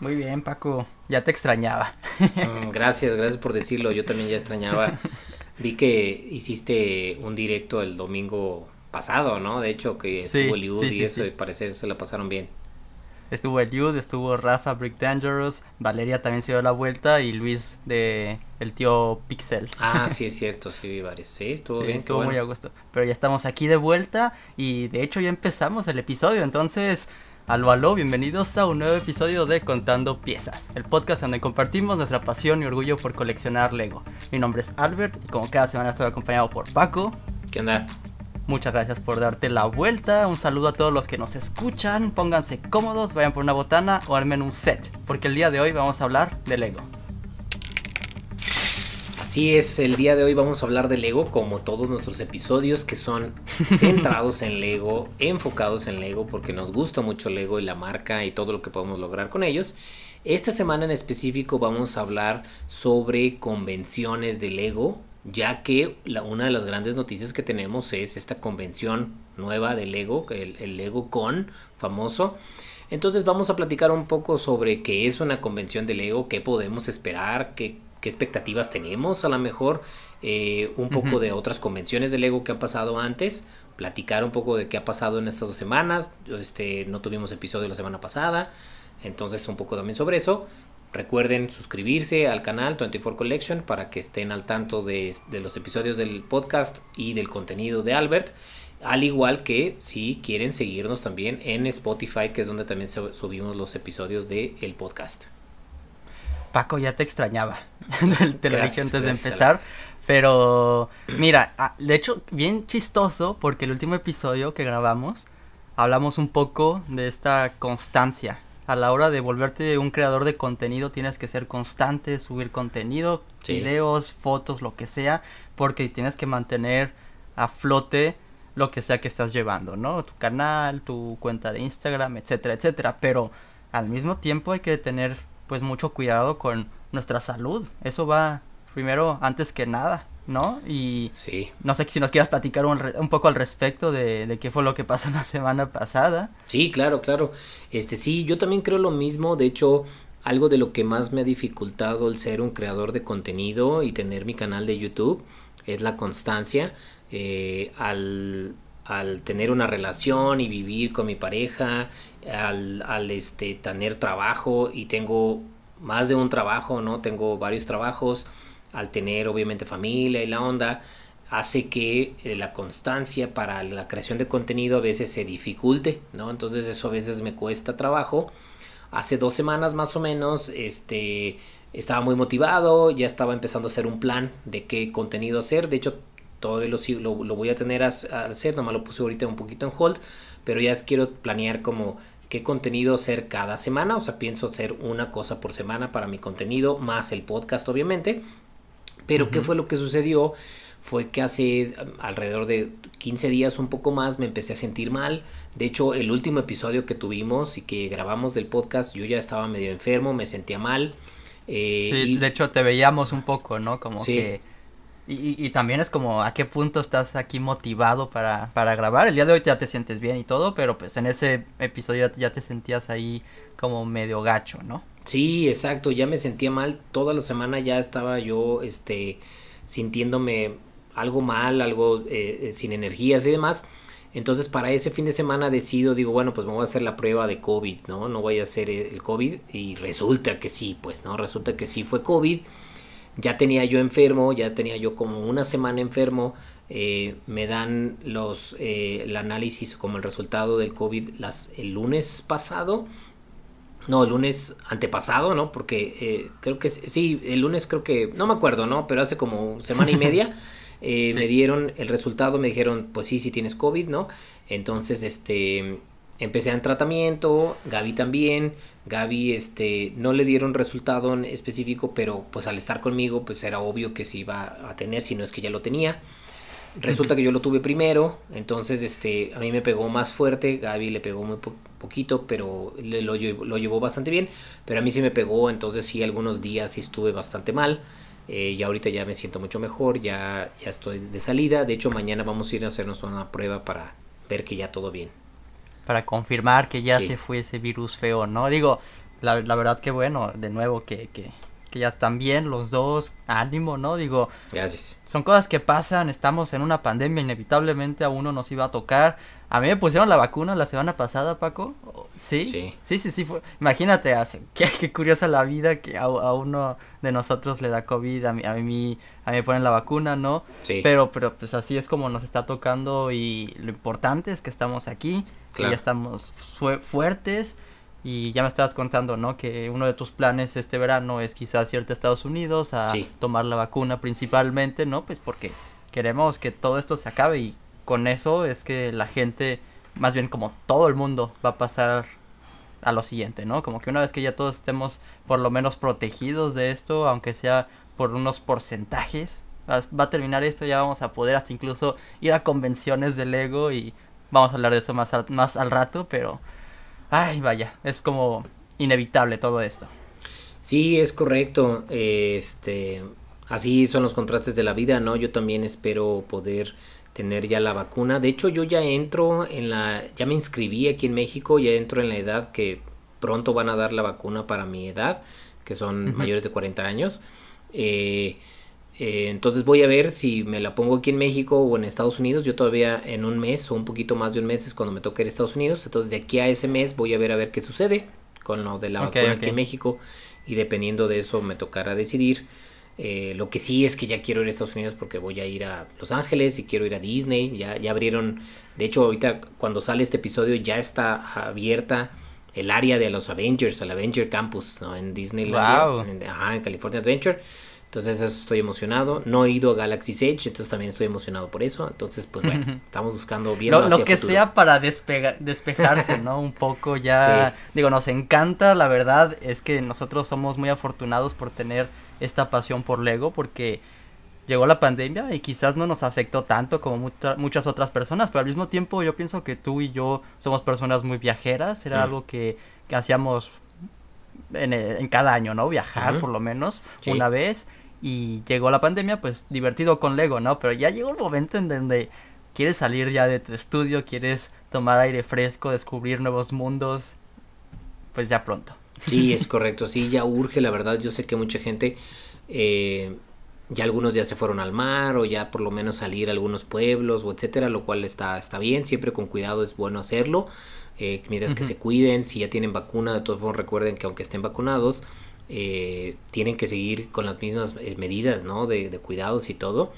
Muy bien, Paco. Ya te extrañaba. Mm, gracias, gracias por decirlo. Yo también ya extrañaba. Vi que hiciste un directo el domingo pasado, ¿no? De hecho, que estuvo el Eliud y eso, y parece se la pasaron bien. Estuvo Eliud, estuvo Rafa Brick Dangerous, Valeria también se dio la vuelta y Luis de el tío Pixel. Ah, sí, es cierto, sí vi varios. Sí, estuvo bien. Estuvo muy a gusto. Pero ya estamos aquí de vuelta y de hecho ya empezamos el episodio, entonces Aló, aló, bienvenidos a un nuevo episodio de Contando Piezas, el podcast donde compartimos nuestra pasión y orgullo por coleccionar Lego. Mi nombre es Albert y como cada semana estoy acompañado por Paco. ¿Qué onda? Muchas gracias por darte la vuelta. Un saludo a todos los que nos escuchan. Pónganse cómodos, vayan por una botana o armen un set, porque el día de hoy vamos a hablar de Lego. Así es, el día de hoy vamos a hablar de Lego como todos nuestros episodios que son centrados en Lego, enfocados en Lego porque nos gusta mucho Lego y la marca y todo lo que podemos lograr con ellos. Esta semana en específico vamos a hablar sobre convenciones de Lego, ya que una de las grandes noticias que tenemos es esta convención nueva de Lego, el, el Lego Con famoso. Entonces vamos a platicar un poco sobre qué es una convención de Lego, qué podemos esperar, qué qué expectativas tenemos a lo mejor, eh, un poco de otras convenciones de Lego que han pasado antes, platicar un poco de qué ha pasado en estas dos semanas, este, no tuvimos episodio la semana pasada, entonces un poco también sobre eso. Recuerden suscribirse al canal 24 Collection para que estén al tanto de, de los episodios del podcast y del contenido de Albert. Al igual que si quieren seguirnos también en Spotify, que es donde también subimos los episodios del el podcast. Paco, ya te extrañaba. te lo dije antes de empezar. Pero, mira, ah, de hecho, bien chistoso, porque el último episodio que grabamos, hablamos un poco de esta constancia. A la hora de volverte un creador de contenido, tienes que ser constante, subir contenido, videos, fotos, lo que sea, porque tienes que mantener a flote lo que sea que estás llevando, ¿no? Tu canal, tu cuenta de Instagram, etcétera, etcétera. Pero al mismo tiempo hay que tener pues mucho cuidado con nuestra salud. Eso va primero antes que nada, ¿no? Y sí. no sé si nos quieras platicar un, un poco al respecto de, de, qué fue lo que pasó la semana pasada. Sí, claro, claro. Este sí, yo también creo lo mismo. De hecho, algo de lo que más me ha dificultado el ser un creador de contenido y tener mi canal de YouTube es la constancia. Eh, al, al tener una relación y vivir con mi pareja al, este, tener trabajo y tengo más de un trabajo, ¿no? Tengo varios trabajos, al tener obviamente familia y la onda, hace que eh, la constancia para la creación de contenido a veces se dificulte, ¿no? Entonces eso a veces me cuesta trabajo. Hace dos semanas más o menos, este, estaba muy motivado, ya estaba empezando a hacer un plan de qué contenido hacer. De hecho, todavía lo, lo, voy a tener a, hacer, nomás lo puse ahorita un poquito en hold, pero ya quiero planear como qué contenido hacer cada semana, o sea, pienso hacer una cosa por semana para mi contenido, más el podcast obviamente, pero ¿qué fue lo que sucedió? Fue que hace um, alrededor de 15 días, un poco más, me empecé a sentir mal. De hecho, el último episodio que tuvimos y que grabamos del podcast, yo ya estaba medio enfermo, me sentía mal. Eh, sí, de hecho te veíamos un poco, ¿no? Como que y, y, también es como a qué punto estás aquí motivado para, para grabar. El día de hoy ya te sientes bien y todo, pero pues en ese episodio ya te sentías ahí como medio gacho, ¿no? Sí, exacto, ya me sentía mal. Toda la semana ya estaba yo este, sintiéndome algo mal, algo eh, eh, sin energías y demás. Entonces para ese fin de semana decido, digo, bueno, pues me voy a hacer la prueba de COVID, ¿no? No voy a hacer el COVID y resulta que sí, pues, ¿no? Resulta que sí fue COVID ya tenía yo enfermo, ya tenía yo como una semana enfermo, eh, me dan los eh, el análisis como el resultado del COVID las, el lunes pasado. No, el lunes antepasado, ¿no? Porque eh, creo que sí, el lunes creo que, no me acuerdo, ¿no? Pero hace como semana y media me dieron el resultado, me dijeron, pues sí, sí tienes COVID, ¿no? Entonces, este, empecé en tratamiento, Gaby también, Gaby este, no le dieron resultado en específico, pero pues al estar conmigo pues era obvio que se iba a tener, si no es que ya lo tenía. Resulta que yo lo tuve primero, entonces este, a mí me pegó más fuerte, Gaby le pegó muy poquito, pero le, lo, lo, llevó bastante bien, pero a mí sí me pegó, entonces sí, algunos días sí estuve bastante mal. Eh, y ahorita ya me siento mucho mejor, ya, ya estoy de salida. De hecho, mañana vamos a ir a hacernos una prueba para ver que ya todo bien para confirmar que ya se fue ese virus feo, ¿no? Digo, la, la verdad que bueno, de nuevo que, que, que ya están bien los dos, ánimo, ¿no? Digo, Gracias. son cosas que pasan, estamos en una pandemia, inevitablemente a uno nos iba a tocar. A mí me pusieron la vacuna la semana pasada, Paco. ¿Sí? Sí. Sí, sí, sí. Fue... Imagínate, hace... qué, qué curiosa la vida que a, a, uno de nosotros le da COVID, a mí, a mí, a mí me ponen la vacuna, ¿no? Sí. Pero, pero pues así es como nos está tocando y lo importante es que estamos aquí, que ya estamos fu- fuertes y ya me estabas contando, ¿no? Que uno de tus planes este verano es quizás irte a Estados Unidos a Sí. tomar la vacuna principalmente, ¿no? Pues porque queremos que todo esto se acabe y con eso es que la gente, más bien como todo el mundo, va a pasar a lo siguiente, ¿no? Como que una vez que ya todos estemos por lo menos protegidos de esto, aunque sea por unos porcentajes, va va a terminar esto, ya vamos a poder hasta incluso ir a convenciones de Lego y vamos a hablar de eso más al, más al rato, pero ay, vaya, es como inevitable todo esto. Sí, es correcto. Este, así son los contrastes de la vida, ¿no? Yo también espero poder tener ya la vacuna. De hecho, yo ya entro en la, ya me inscribí aquí en México, ya entro en la edad que pronto van a dar la vacuna para mi edad, que son mayores de 40 años. Eh, eh, entonces voy a ver si me la pongo aquí en México o en Estados Unidos. Yo todavía en un mes o un poquito más de un mes es cuando me toque ir a Estados Unidos. Entonces de aquí a ese mes voy a ver a ver qué sucede con lo de la vacuna aquí en México y dependiendo de eso me tocará decidir. Eh, lo que sí es que ya quiero ir a Estados Unidos porque voy a ir a Los Ángeles y quiero ir a Disney. Ya, ya abrieron, de hecho ahorita cuando sale este episodio ya está abierta el área de los Avengers, el Avenger Campus, ¿no? En Disneyland, Guau. en, ajá, en California Adventure. Entonces eso estoy emocionado. No he ido a Galaxy's Edge, entonces también estoy emocionado por eso. Entonces, pues bueno, estamos buscando bien Lo, lo que sea para despega- despejarse, ¿no? Un poco ya. Sí. Digo, nos encanta, la verdad es que nosotros somos muy afortunados por tener esta pasión por Lego porque llegó la pandemia y quizás no nos afectó tanto como mucha- muchas otras personas, pero al mismo tiempo yo pienso que tú y yo somos personas muy viajeras, era Mm. algo que, que hacíamos en, el- en cada año, ¿no? Viajar por lo menos Sí. una vez y llegó la pandemia, pues divertido con Lego, ¿no? Pero ya llegó el momento en donde quieres salir ya de tu estudio, quieres tomar aire fresco, descubrir nuevos mundos, pues ya pronto. Sí, es correcto, sí, ya urge, la verdad, yo sé que mucha gente, eh, ya algunos ya se fueron al mar o ya por lo menos salir a algunos pueblos o etcétera, lo cual está, está bien, siempre con cuidado es bueno hacerlo, eh, mientras que se cuiden, si ya tienen vacuna, de todos modos recuerden que aunque estén vacunados, eh, tienen que seguir con las mismas eh, medidas, ¿no? De, de cuidados y todo.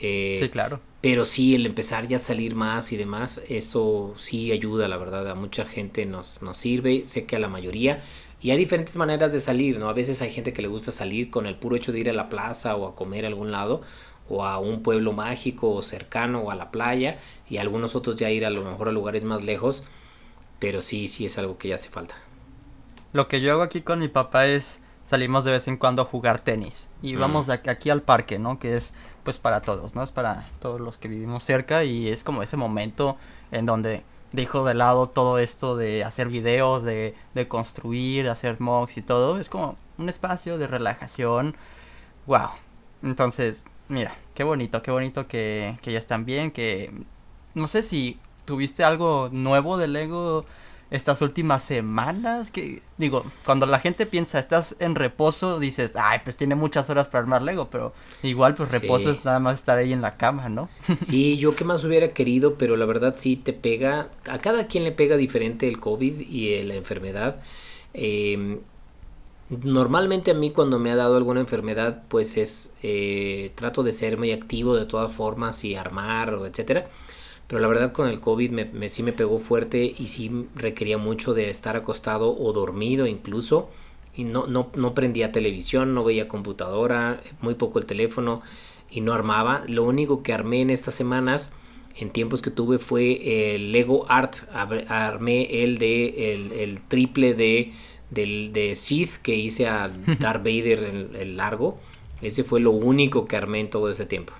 Eh, Sí, claro. pero sí, el empezar ya a salir más y demás, eso sí ayuda, la verdad, a mucha gente nos, nos sirve, sé que a la mayoría. Y hay diferentes maneras de salir, ¿no? A veces hay gente que le gusta salir con el puro hecho de ir a la plaza o a comer a algún lado, o a un pueblo mágico o cercano o a la playa, y algunos otros ya ir a lo mejor a lugares más lejos, pero sí, sí es algo que ya hace falta. Lo que yo hago aquí con mi papá es salimos de vez en cuando a jugar tenis y Mm. vamos aquí al parque, ¿no? Que es pues para todos, ¿no? Es para todos los que vivimos cerca y es como ese momento en donde dejo de lado todo esto de hacer videos, de, de construir, de hacer mocks y todo. Es como un espacio de relajación. Wow. Entonces, mira, qué bonito, qué bonito que, que ya están bien, que no sé si tuviste algo nuevo de Lego estas últimas semanas que digo cuando la gente piensa estás en reposo dices ay pues tiene muchas horas para armar Lego pero igual pues Sí. reposo es nada más estar ahí en la cama no Sí, yo que más hubiera querido, pero la verdad sí te pega, a cada quien le pega diferente el COVID y eh, la enfermedad. Eh, normalmente a mí cuando me ha dado alguna enfermedad, pues es, eh, trato de ser muy activo de todas formas y armar etcétera. Pero la verdad con el COVID me, me- sí me pegó fuerte y sí requería mucho de estar acostado o dormido incluso. Y no, no, no prendía televisión, no veía computadora, muy poco el teléfono y no armaba. Lo único que armé en estas semanas, en tiempos que tuve, fue el Lego Art. Armé el de el, el triple de, del, de Sith que hice a Darth Vader el, el largo. Ese fue lo único que armé en todo ese tiempo.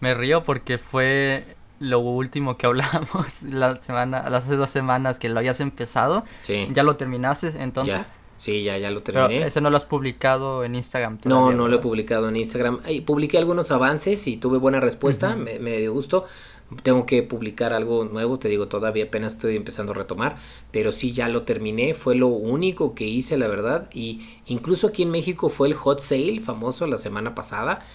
me río porque fue lo último que hablamos la semana las hace dos semanas que lo habías empezado Sí. ya lo terminaste entonces Ya. Sí, ya, ya lo pero terminé. ese no lo has publicado en Instagram No, todavía, no lo he publicado en Instagram. Ay, publiqué algunos avances y tuve buena respuesta, me, me dio gusto, tengo que publicar algo nuevo, te digo, todavía apenas estoy empezando a retomar, pero sí ya lo terminé, fue lo único que hice, la verdad, y incluso aquí en México fue el hot sale famoso la semana pasada.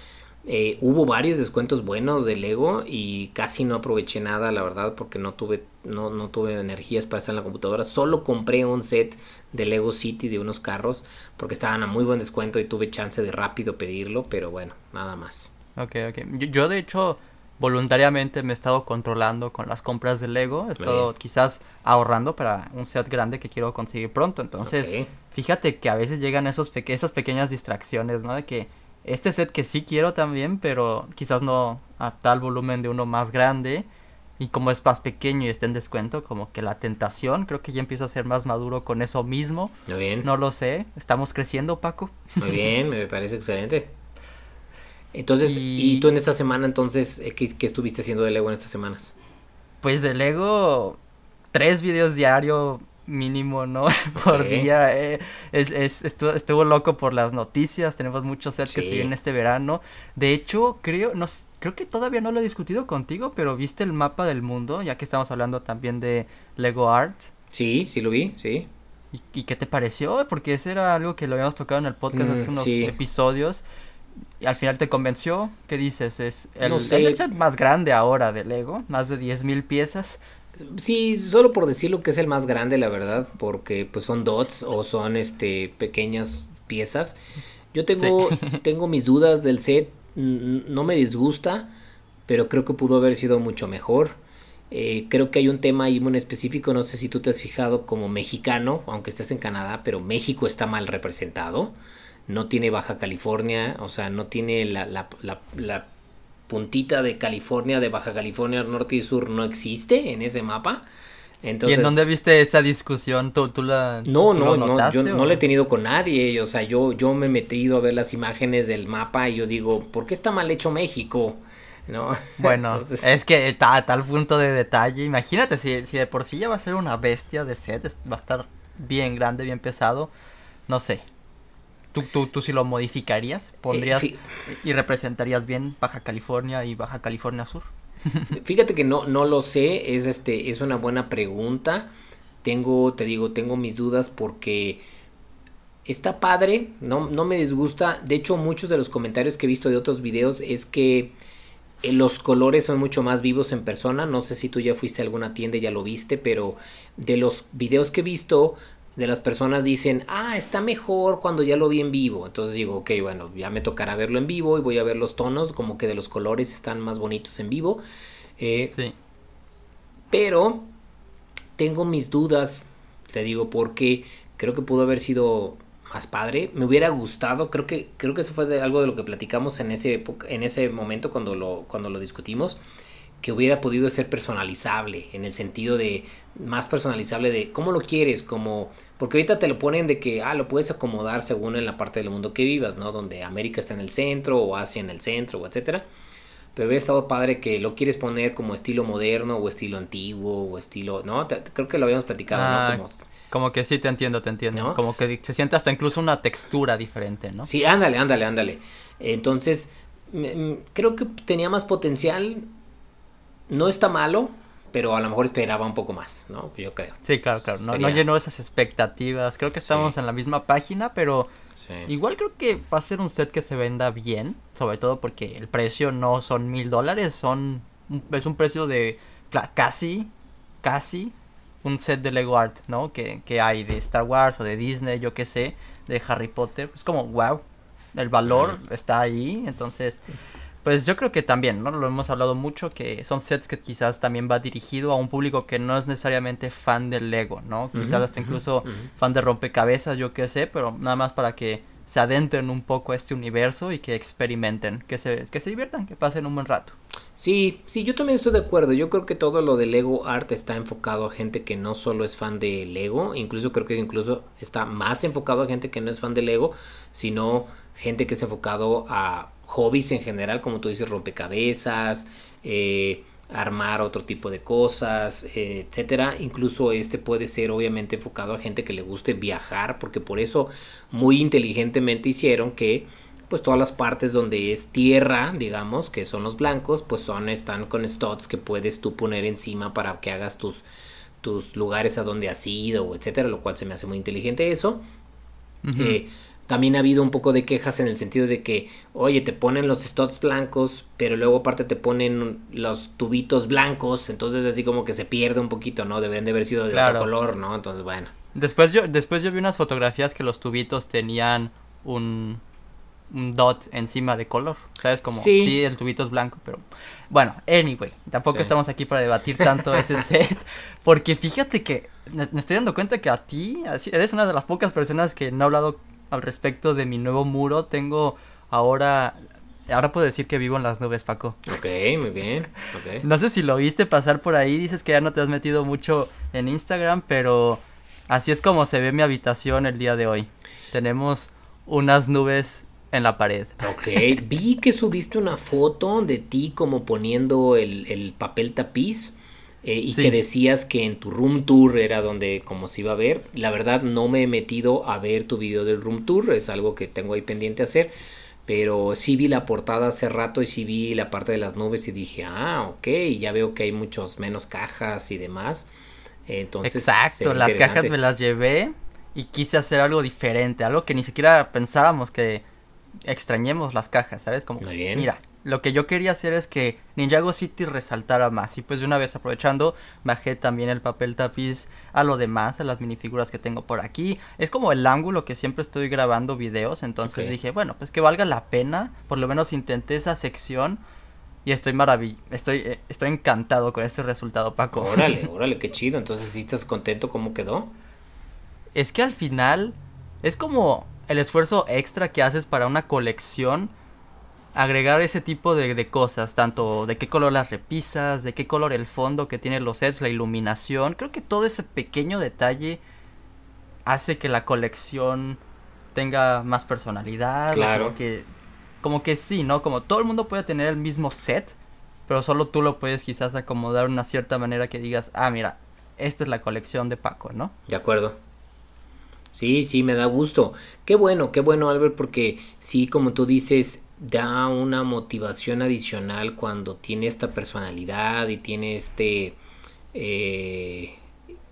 Eh, hubo varios descuentos buenos de Lego y casi no aproveché nada, la verdad, porque no tuve, no, no tuve energías para estar en la computadora. Solo compré un set de Lego City de unos carros porque estaban a muy buen descuento y tuve chance de rápido pedirlo, pero bueno, nada más. Ok, ok. Yo, de hecho voluntariamente me he estado controlando con las compras de Lego. He estado quizás ahorrando para un set grande que quiero conseguir pronto. Entonces, fíjate que a veces llegan esos esas pequeñas distracciones, ¿no? De que este set que sí quiero también, pero quizás no a tal volumen de uno más grande. Y como es más pequeño y está en descuento, como que la tentación, creo que ya empiezo a ser más maduro con eso mismo. Muy bien. No lo sé, estamos creciendo, Paco. Muy bien, me parece excelente. Entonces, y... tú en esta semana, entonces, eh, ¿qué, ¿qué, estuviste haciendo de Lego en estas semanas? Pues de Lego, tres videos diario mínimo, ¿no? por día. Eh, es, es, estuvo, loco por las noticias. Tenemos muchos sets que se vienen este verano. De hecho, creo, no, creo que todavía no lo he discutido contigo, pero ¿viste el mapa del mundo? Ya que estamos hablando también de Lego Art. Sí, sí lo vi, sí. ¿Y, qué te pareció? Porque ese era algo que lo habíamos tocado en el podcast hace mm, unos episodios. Y al final te convenció. ¿Qué dices? Es el, es el set más grande ahora de Lego, más de 10.000 piezas. Sí, solo por decirlo que es el más grande, la verdad, porque pues son dots o son este pequeñas piezas. Yo tengo, tengo mis dudas del set, no me disgusta, pero creo que pudo haber sido mucho mejor. Eh, creo que hay un tema ahí muy específico, no sé si tú te has fijado como mexicano, aunque estés en Canadá, pero México está mal representado. No tiene Baja California, o sea, no tiene la, la, la puntita de California, de Baja California, norte y sur no existe en ese mapa. Entonces, ¿Y en dónde viste esa discusión? ¿Tú, tú la No, no, no, yo no la he tenido con nadie, o sea, yo, yo me he metido a ver las imágenes del mapa y yo digo, ¿por qué está mal hecho México? ¿No? Bueno, es que está a tal punto de detalle, imagínate, si, si de por sí ya va a ser una bestia de set, va a estar bien grande, bien pesado, no sé, ¿Tú, tú, tú si lo modificarías? ¿Pondrías eh, y representarías bien Baja California y Baja California Sur? Fíjate que no, no lo sé, es, este, es una buena pregunta. Tengo, te digo, tengo mis dudas porque está padre, no, no me disgusta. De hecho, muchos de los comentarios que he visto de otros videos es que eh, los colores son mucho más vivos en persona. No sé si tú ya fuiste a alguna tienda y ya lo viste, pero de los videos que he visto, de las personas dicen, ah, está mejor cuando ya lo vi en vivo. Entonces digo, ok, bueno, ya me tocará verlo en vivo y voy a ver los tonos, como que de los colores están más bonitos en vivo. Eh, sí. Pero tengo mis dudas, te digo, porque creo que pudo haber sido más padre. Me hubiera gustado, creo que, creo que eso fue de algo de lo que platicamos en ese, en ese momento cuando lo, cuando lo discutimos que hubiera podido ser personalizable, en el sentido de más personalizable de cómo lo quieres, como, porque ahorita te lo ponen de que, ah, lo puedes acomodar según en la parte del mundo que vivas, ¿no? Donde América está en el centro o Asia en el centro, o etcétera. Pero hubiera estado padre que lo quieres poner como estilo moderno o estilo antiguo o estilo, ¿no? creo que lo habíamos platicado, ¿no? Ah, como... que sí, te entiendo, te entiendo. Como que se siente hasta incluso una textura diferente, ¿no? Sí, ándale, ándale, ándale. Entonces, creo que tenía más potencial no está malo, pero a lo mejor esperaba un poco más, ¿no? Yo creo. Sí, claro, claro. No, llenó esas expectativas. Creo que estamos en la misma página, pero igual creo que va a ser un set que se venda bien, sobre todo porque el precio no son mil dólares, son es un precio de casi, casi un set de Lego Art, ¿no? Que, que hay de Star Wars o de Disney, yo qué sé, de Harry Potter. Es como, wow, el valor está ahí, entonces pues yo creo que también, ¿no? Lo hemos hablado mucho, que son sets que quizás también va dirigido a un público que no es necesariamente fan del Lego, ¿no? Quizás hasta incluso fan de rompecabezas, yo qué sé, pero nada más para que se adentren un poco a este universo y que experimenten, que se, que se diviertan, que pasen un buen rato. Sí, sí, yo también estoy de acuerdo. Yo creo que todo lo de Lego Art está enfocado a gente que no solo es fan de Lego, incluso creo que incluso está más enfocado a gente que no es fan de Lego, sino gente que es enfocado a hobbies en general, como tú dices, rompecabezas, eh, armar otro tipo de cosas, eh, etcétera. Incluso este puede ser obviamente enfocado a gente que le guste viajar, porque por eso muy inteligentemente hicieron que pues todas las partes donde es tierra, digamos, que son los blancos, pues son, están con studs que puedes tú poner encima para que hagas tus, tus lugares a donde has ido, etcétera, lo cual se me hace muy inteligente eso. Eh, también ha habido un poco de quejas en el sentido de que, oye, te ponen los studs blancos, pero luego aparte te ponen los tubitos blancos, entonces así como que se pierde un poquito, ¿no? Deben de haber sido de otro color, ¿no? Entonces, bueno. Después yo, después yo vi unas fotografías que los tubitos tenían un, un dot encima de color, ¿sabes? Como, sí. el tubito es blanco, pero bueno, anyway, tampoco estamos aquí para debatir tanto ese set, porque fíjate que me estoy dando cuenta que a ti, eres una de las pocas personas que no ha hablado al respecto de mi nuevo muro, tengo ahora Ahora puedo decir que vivo en las nubes, Paco. Ok, muy bien. No sé si lo viste pasar por ahí. Dices que ya no te has metido mucho en Instagram, pero así es como se ve mi habitación el día de hoy. Tenemos unas nubes en la pared. Ok, vi que subiste una foto de ti como poniendo el, papel tapiz eh, y que decías que en tu room tour era donde como se iba a ver. La verdad no me he metido a ver tu video del room tour, es algo que tengo ahí pendiente hacer. Pero sí vi la portada hace rato y sí vi la parte de las nubes y dije, ah, ok, ya veo que hay muchos menos cajas y demás. Entonces, Exacto, las cajas me las llevé y quise hacer algo diferente, algo que ni siquiera pensábamos que extrañemos las cajas, ¿sabes? Como, mira, lo que yo quería hacer es que Ninjago City resaltara más. Y pues de una vez aprovechando, bajé también el papel tapiz a lo demás, a las minifiguras que tengo por aquí. Es como el ángulo que siempre estoy grabando videos. Entonces dije, bueno, pues que valga la pena. Por lo menos intenté esa sección. Y estoy maravillado, estoy, eh, estoy encantado con este resultado, Paco. Órale, órale, qué chido. Entonces, ¿sí estás contento cómo quedó? Es que al final es como el esfuerzo extra que haces para una colección, agregar ese tipo de, cosas, tanto de qué color las repisas, de qué color el fondo que tiene los sets, la iluminación, creo que todo ese pequeño detalle hace que la colección tenga más personalidad, claro. como que, como que sí, ¿no? Como todo el mundo puede tener el mismo set, pero solo tú lo puedes quizás acomodar de una cierta manera que digas, ah, mira, esta es la colección de Paco, ¿no? De acuerdo. Sí, sí, me da gusto. Qué bueno, qué bueno, Albert, porque sí, como tú dices, da una motivación adicional cuando tiene esta personalidad y tiene este eh,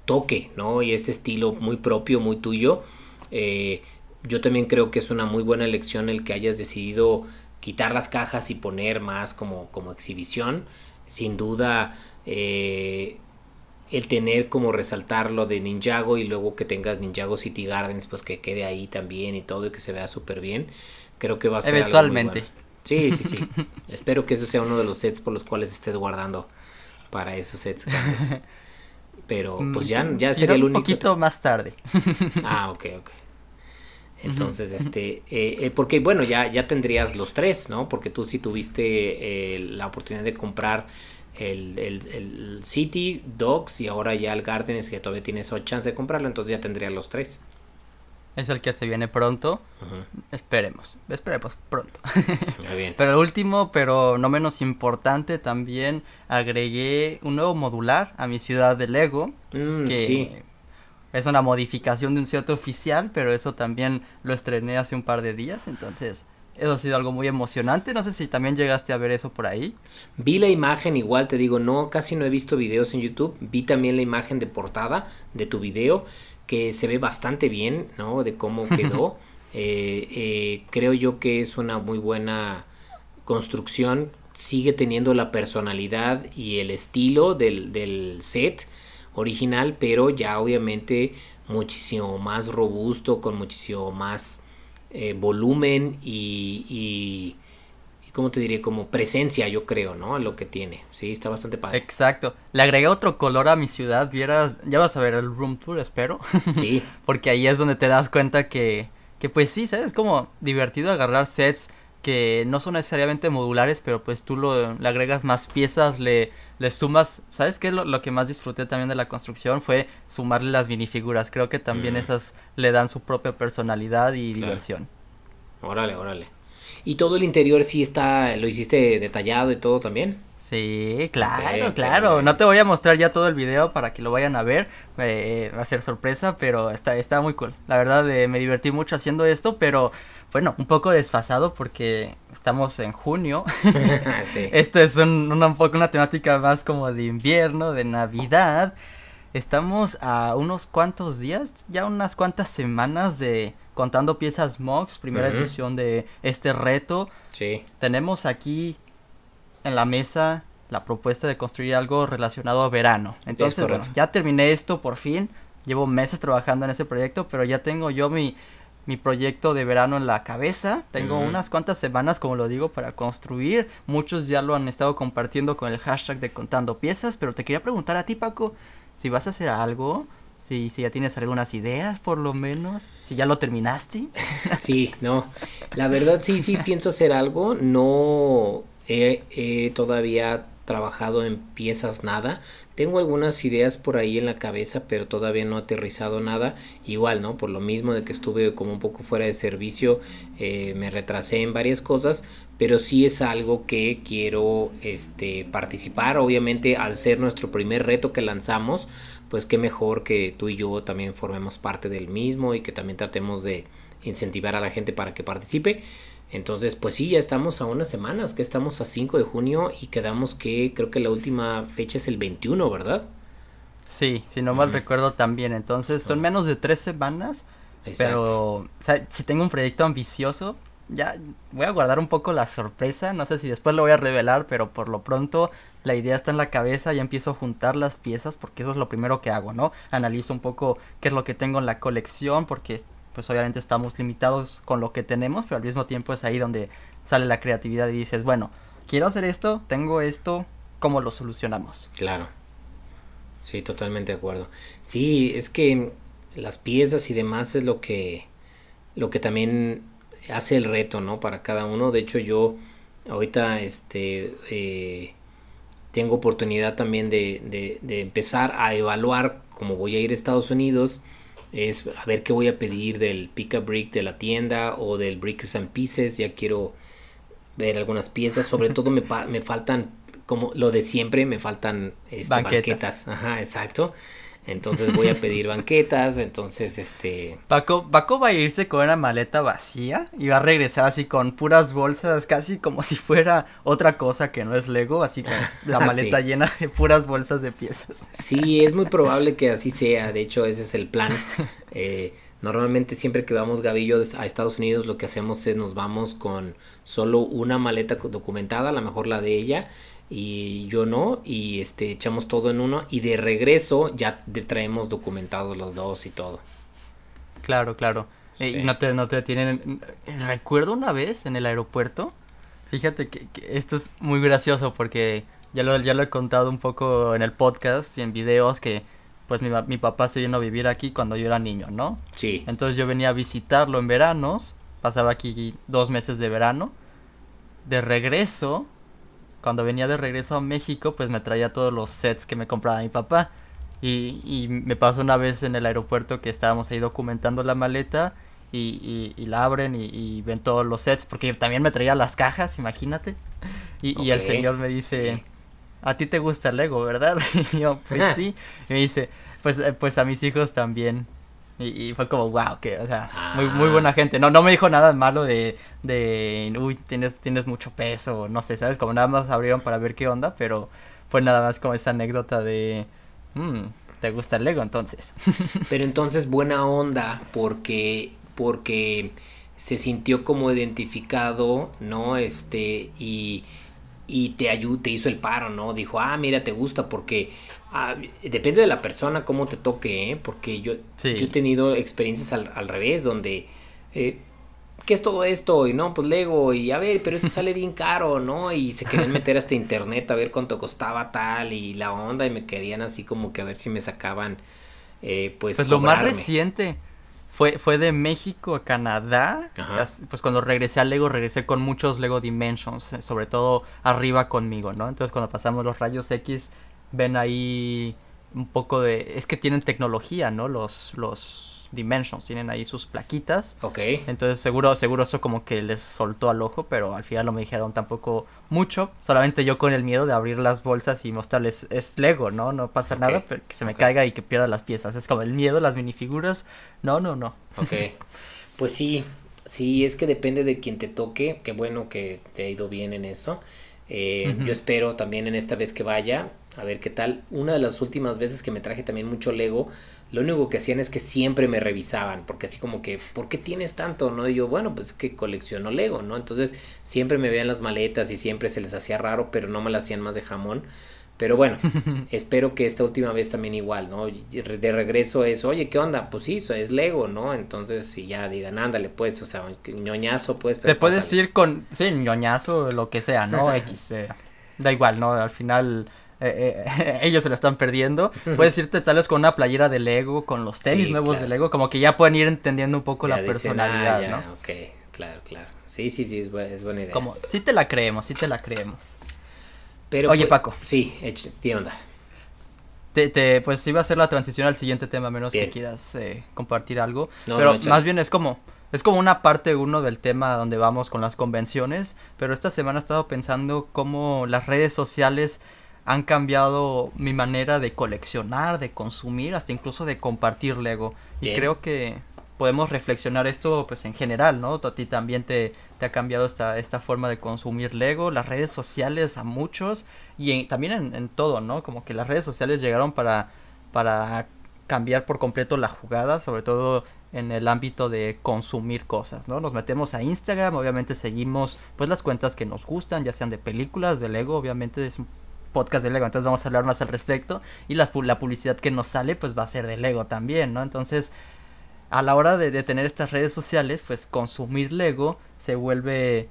toque, ¿no? Y este estilo muy propio, muy tuyo. Eh, yo también creo que es una muy buena elección el que hayas decidido quitar las cajas y poner más como, como exhibición. Sin duda, eh, el tener como resaltar lo de Ninjago y luego que tengas Ninjago City Gardens, pues que quede ahí también y todo y que se vea súper bien. Creo que va a ser Eventualmente. Sí, sí, sí. Espero que eso sea uno de los sets por los cuales estés guardando para esos sets Pero mm, pues ya, ya sería el único. Un poquito más tarde. ah, ok, ok. Entonces, este, eh, eh, porque bueno, ya, ya tendrías los tres, ¿no? Porque tú sí tuviste eh, la oportunidad de comprar el, el, City, Dogs y ahora ya el Gardens que todavía tienes chance de comprarlo, entonces ya tendría los tres. Es el que se viene pronto. Esperemos, esperemos pronto. Pero el último, pero no menos importante, también agregué un nuevo modular a mi ciudad de Lego. Mm, que es una modificación de un cierto oficial, pero eso también lo estrené hace un par de días, entonces eso ha sido algo muy emocionante. No sé si también llegaste a ver eso por ahí. Vi la imagen, igual te digo, no, casi no he visto videos en YouTube. Vi también la imagen de portada de tu video, que se ve bastante bien, ¿no? De cómo quedó. Eh, eh, creo yo que es una muy buena construcción. Sigue teniendo la personalidad y el estilo del, del set original, pero ya obviamente muchísimo más robusto, con muchísimo más eh, volumen y, y, ¿cómo te diré? Como presencia, yo creo, ¿no? A lo que tiene. Sí, está bastante padre. Exacto. Le agregué otro color a mi ciudad, vieras, ya vas a ver el room tour, espero. Sí. Porque ahí es donde te das cuenta que, que pues sí, ¿sabes? Como divertido agarrar sets que no son necesariamente modulares, pero pues tú lo, le agregas más piezas, le, le sumas, ¿sabes qué? Lo, lo que más disfruté también de la construcción fue sumarle las minifiguras, creo que también mm. esas le dan su propia personalidad y diversión. Órale, órale. ¿Y todo el interior sí está, lo hiciste detallado y todo también? Sí, claro, claro. No te voy a mostrar ya todo el video para que lo vayan a ver. Eh, va a ser sorpresa, pero está, está muy cool. La verdad, eh, me divertí mucho haciendo esto, pero bueno, un poco desfasado porque estamos en junio. Esto es un, una, un poco una temática más como de invierno, de Navidad. Estamos a unos cuantos días, ya unas cuantas semanas de contando piezas MOX, primera edición de este reto. Sí. Tenemos aquí en la mesa la propuesta de construir algo relacionado a verano. Entonces, bueno, ya terminé esto por fin. Llevo meses trabajando en ese proyecto, pero ya tengo yo mi, mi proyecto de verano en la cabeza. Tengo unas cuantas semanas, como lo digo, para construir. Muchos ya lo han estado compartiendo con el hashtag de contando piezas, pero te quería preguntar a ti, Paco, si vas a hacer algo, si, si ya tienes algunas ideas, por lo menos, si ya lo terminaste. Sí, no. La verdad, sí, sí, pienso hacer algo. No he, todavía trabajado en piezas nada. Tengo algunas ideas por ahí en la cabeza, pero todavía no he aterrizado nada. Igual, ¿no? Por lo mismo de que estuve como un poco fuera de servicio, eh, me retrasé en varias cosas, pero sí es algo que quiero este, participar. Obviamente, al ser nuestro primer reto que lanzamos, pues qué mejor que tú y yo también formemos parte del mismo y que también tratemos de incentivar a la gente para que participe. Entonces, pues sí, ya estamos a unas semanas, que estamos a 5 de junio y quedamos que creo que la última fecha es el 21, ¿verdad? Sí, si no mal recuerdo también. Entonces, son menos de tres semanas. Pero, o sea, si tengo un proyecto ambicioso, ya voy a guardar un poco la sorpresa. No sé si después lo voy a revelar, pero por lo pronto la idea está en la cabeza. Ya empiezo a juntar las piezas porque eso es lo primero que hago, ¿no? Analizo un poco qué es lo que tengo en la colección porque pues obviamente estamos limitados con lo que tenemos, pero al mismo tiempo es ahí donde sale la creatividad y dices, bueno, quiero hacer esto, tengo esto, ¿cómo lo solucionamos? Claro. Sí, totalmente de acuerdo. Sí, es que las piezas y demás es lo que lo que también hace el reto, ¿no? Para cada uno. De hecho, yo ahorita este eh, tengo oportunidad también de, de, de empezar a evaluar cómo voy a ir a Estados Unidos. Es a ver qué voy a pedir del pick a brick de la tienda o del bricks and pieces. Ya quiero ver algunas piezas. Sobre todo me, me faltan como lo de siempre me faltan este, banquetas. Ajá exacto entonces voy a pedir banquetas, entonces este... Paco, Paco va a irse con una maleta vacía y va a regresar así con puras bolsas, casi como si fuera otra cosa que no es Lego, así con la maleta llena de puras bolsas de piezas. Sí, es muy probable que así sea, de hecho ese es el plan. Eh, normalmente siempre que vamos Gavillo a Estados Unidos lo que hacemos es nos vamos con solo una maleta documentada, a lo mejor la de ella, y yo no y este echamos todo en uno y de regreso ya traemos documentados los dos y todo. Claro claro. Eh, y no te no te tienen recuerdo una vez en el aeropuerto. Fíjate que, esto es muy gracioso porque ya lo ya lo he contado un poco en el podcast y en videos que pues mi, mi papá se vino a vivir aquí cuando yo era niño no sí. Entonces yo venía a visitarlo en veranos pasaba aquí dos meses de verano. De regreso cuando venía de regreso a México, pues me traía todos los sets que me compraba mi papá. Y, y me pasó una vez en el aeropuerto que estábamos ahí documentando la maleta y, y, la abren y, ven todos los sets, porque también me traía las cajas, imagínate. Y, y el señor me dice, a ti te gusta el Lego, ¿verdad? Y yo, pues sí. Y me dice, pues, eh, pues a mis hijos también. Y, fue como, wow, que, o sea, muy, muy ah. buena gente. No, no me dijo nada malo de, de, uy, tienes, tienes mucho peso, no sé, ¿sabes? Como nada más abrieron para ver qué onda, pero fue nada más como esa anécdota de, mmm, ¿te gusta el Lego entonces? pero entonces buena onda, porque, porque se sintió como identificado, ¿no? Este, y, y te, ayudó, te hizo el paro, ¿no? Dijo, ah, mira, te gusta porque Ah, depende de la persona cómo te toque, ¿eh? porque yo, yo he tenido experiencias al, al revés, donde, eh, ¿qué es todo esto? Y no, pues Lego, y a ver, pero esto sale bien caro, ¿no? Y se querían meter hasta internet a ver cuánto costaba tal y la onda, y me querían así como que a ver si me sacaban, eh, pues... Pues lo más reciente fue, fue de México a Canadá, pues cuando regresé a Lego, regresé con muchos Lego Dimensions, eh, sobre todo arriba conmigo, ¿no? Entonces cuando pasamos los rayos X ven ahí un poco de... Es que tienen tecnología, ¿no? Los, los, Dimensions, tienen ahí sus plaquitas. Ok. Entonces seguro, seguro eso como que les soltó al ojo, pero al final no me dijeron tampoco mucho. Solamente yo con el miedo de abrir las bolsas y mostrarles, es Lego, ¿no? No pasa nada, pero que se me caiga y que pierda las piezas. Es como el miedo, las minifiguras. No, no, no. Ok. Pues sí, sí, es que depende de quien te toque. Qué bueno que te ha ido bien en eso. Eh, yo espero también en esta vez que vaya, a ver qué tal. Una de las últimas veces que me traje también mucho Lego, lo único que hacían es que siempre me revisaban, porque así como que, ¿por qué tienes tanto? ¿No? Y yo, bueno, pues es que colecciono Lego, ¿no? Entonces siempre me veían las maletas y siempre se les hacía raro, pero no me las hacían más de jamón. Pero bueno, espero que esta última vez también igual, ¿no? De regreso es, oye, ¿qué onda? Pues sí, eso es Lego, ¿no? Entonces, si ya digan, ándale, pues, o sea, ñoñazo, pues. Te puedes ir con, sí, ñoñazo, lo que sea, ¿no? X, eh, da igual, ¿no? Al final, eh, eh, ellos se lo están perdiendo. Puedes irte tal vez con una playera de Lego, con los tenis nuevos de Lego, como que ya pueden ir entendiendo un poco la personalidad, ¿no? Ok, claro, claro. Sí, sí, sí, es, es buena idea. Como, sí te la creemos, sí te la creemos. Pero Oye, pues, Paco. Sí, ¿qué onda? Te, te, pues iba a hacer la transición al siguiente tema, a menos que quieras eh, compartir algo. pero más bien es como, es como una parte uno del tema donde vamos con las convenciones. Pero esta semana he estado pensando cómo las redes sociales han cambiado mi manera de coleccionar, de consumir, hasta incluso de compartir Lego. Y creo que podemos reflexionar esto pues en general, ¿no? A ti también te, te ha cambiado esta, esta forma de consumir Lego, las redes sociales a muchos y también en, todo, ¿no? Como que las redes sociales llegaron para, para cambiar por completo la jugada, sobre todo en el ámbito de consumir cosas, ¿no? Nos metemos a Instagram, obviamente seguimos pues las cuentas que nos gustan, ya sean de películas, de Lego, obviamente es podcast de Lego, entonces vamos a hablar más al respecto y la publicidad que nos sale pues va a ser de Lego también, ¿no? Entonces a la hora de, tener estas redes sociales, pues consumir Lego se vuelve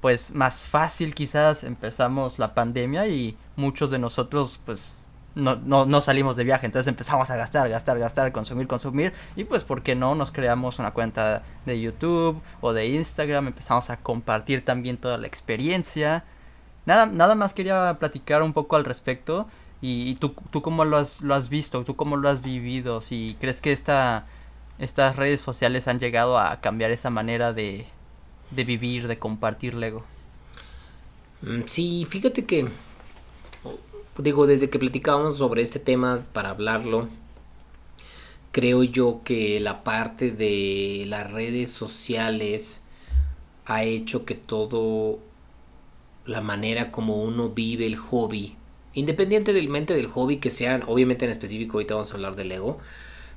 pues más fácil quizás empezamos la pandemia y muchos de nosotros pues no, no, no, salimos de viaje, entonces empezamos a gastar, gastar, gastar, consumir, consumir y pues por qué no nos creamos una cuenta de YouTube o de Instagram, empezamos a compartir también toda la experiencia. Nada, nada más quería platicar un poco al respecto y, tú, tú cómo lo has, lo has visto, tú cómo lo has vivido, si crees que esta estas redes sociales han llegado a cambiar esa manera de, de vivir, de compartir Lego. Mm, sí, fíjate que, digo, desde que platicábamos sobre este tema para hablarlo, creo yo que la parte de las redes sociales ha hecho que todo, la manera como uno vive el hobby, independientemente del hobby que sea, obviamente en específico ahorita vamos a hablar del Lego,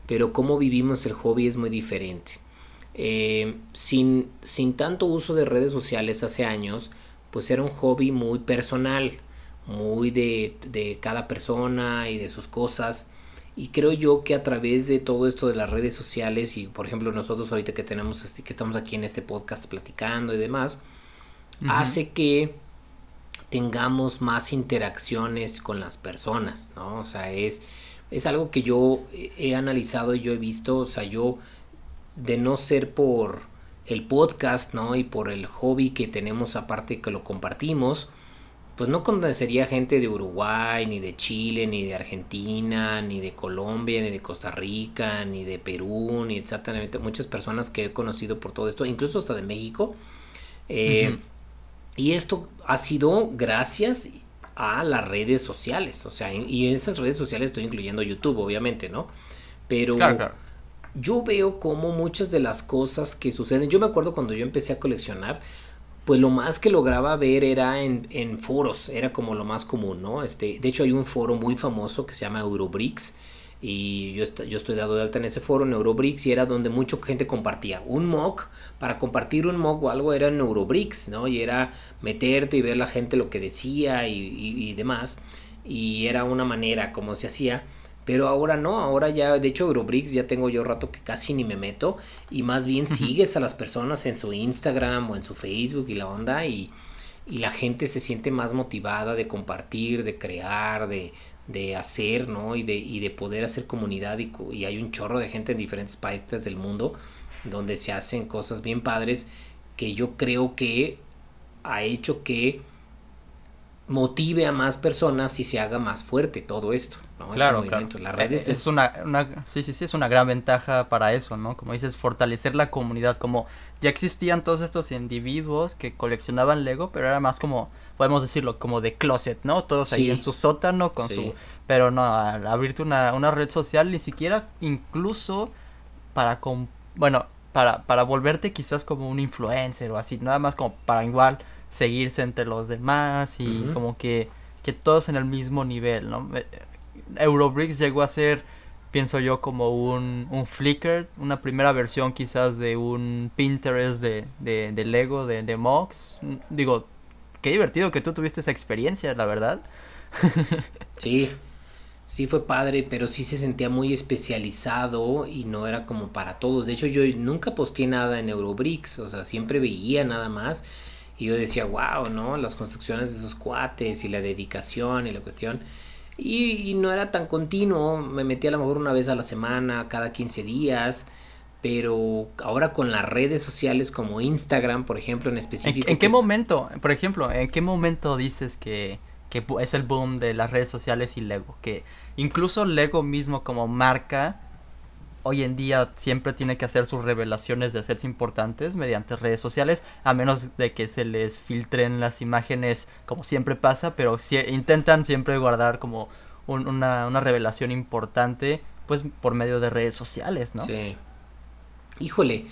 pero cómo vivimos el hobby es muy diferente. Eh, sin, sin tanto uso de redes sociales hace años, pues era un hobby muy personal, muy de, de, cada persona y de sus cosas. Y creo yo que a través de todo esto de las redes sociales y por ejemplo nosotros ahorita que tenemos este, que estamos aquí en este podcast platicando y demás, hace que tengamos más interacciones con las personas, ¿no? O sea, es es algo que yo he analizado y yo he visto, o sea, yo de no ser por el podcast, ¿no? Y por el hobby que tenemos aparte que lo compartimos, pues no conocería gente de Uruguay, ni de Chile, ni de Argentina, ni de Colombia, ni de Costa Rica, ni de Perú, ni exactamente muchas personas que he conocido por todo esto, incluso hasta de México. Eh, y esto ha sido gracias a las redes sociales. O sea, y en esas redes sociales estoy incluyendo YouTube, obviamente, ¿no? Pero yo veo como muchas de las cosas que suceden. Yo me acuerdo cuando yo empecé a coleccionar, pues lo más que lograba ver era en, en foros, era como lo más común, ¿no? Este, de hecho, hay un foro muy famoso que se llama Eurobricks y yo, yo estoy dado de alta en ese foro, Neurobricks, y era donde mucha gente compartía. Un mock, para compartir un mock o algo era Neurobricks, ¿no? Y era meterte y ver la gente lo que decía y, demás. Y era una manera como se hacía. Pero ahora no, ahora ya, de hecho Eurobricks ya tengo yo rato que casi ni me meto. Y más bien sigues a las personas en su Instagram o en su Facebook y la onda y y la gente se siente más motivada de compartir, de crear, de, de hacer, ¿no? Y de, y de poder hacer comunidad y, y, hay un chorro de gente en diferentes partes del mundo donde se hacen cosas bien padres que yo creo que ha hecho que motive a más personas y se haga más fuerte todo esto. ¿No? Este claro, Las eh, redes es, una, una, sí, sí, sí, es una gran ventaja para eso, ¿no? Como dices, fortalecer la comunidad, como ya existían todos estos individuos que coleccionaban Lego, pero era más como, podemos decirlo, como de closet, ¿no? Todos ahí en su sótano con su... Pero no, al abrirte una, una red social, ni siquiera incluso para... bueno, para, para volverte quizás como un influencer o así, nada más como para igual seguirse entre los demás y como que, que todos en el mismo nivel, ¿no? Eurobricks llegó a ser, pienso yo, como un, un Flickr, una primera versión quizás de un Pinterest de, de, Lego, de, de Mox. Digo, qué divertido que tú tuviste esa experiencia, la verdad. sí, sí fue padre, pero sí se sentía muy especializado y no era como para todos. De hecho, yo nunca posteé nada en Eurobricks, o sea, siempre veía nada más. Y yo decía, wow, ¿no? Las construcciones de esos cuates y la dedicación y la cuestión. Y, no era tan continuo, me metía a lo mejor una vez a la semana, cada 15 días. Pero ahora con las redes sociales como Instagram, por ejemplo, en específico. ¿En, qué momento, por ejemplo, en qué momento dices que, que es el boom de las redes sociales y Lego. Que incluso Lego mismo como marca hoy en día siempre tiene que hacer sus revelaciones de sets importantes mediante redes sociales, a menos de que se les filtren las imágenes como siempre pasa, pero intentan siempre guardar como una, una revelación importante pues por medio de redes sociales, ¿no? Sí. Híjole,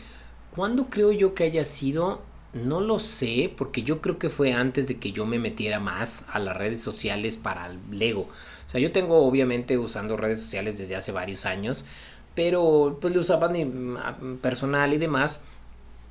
¿cuándo creo yo que haya sido no lo sé, porque yo creo que fue antes de que yo me metiera más a las redes sociales para el Lego. O sea, yo tengo obviamente usando redes sociales desde hace varios años, pero pues le usaba mm, personal y demás.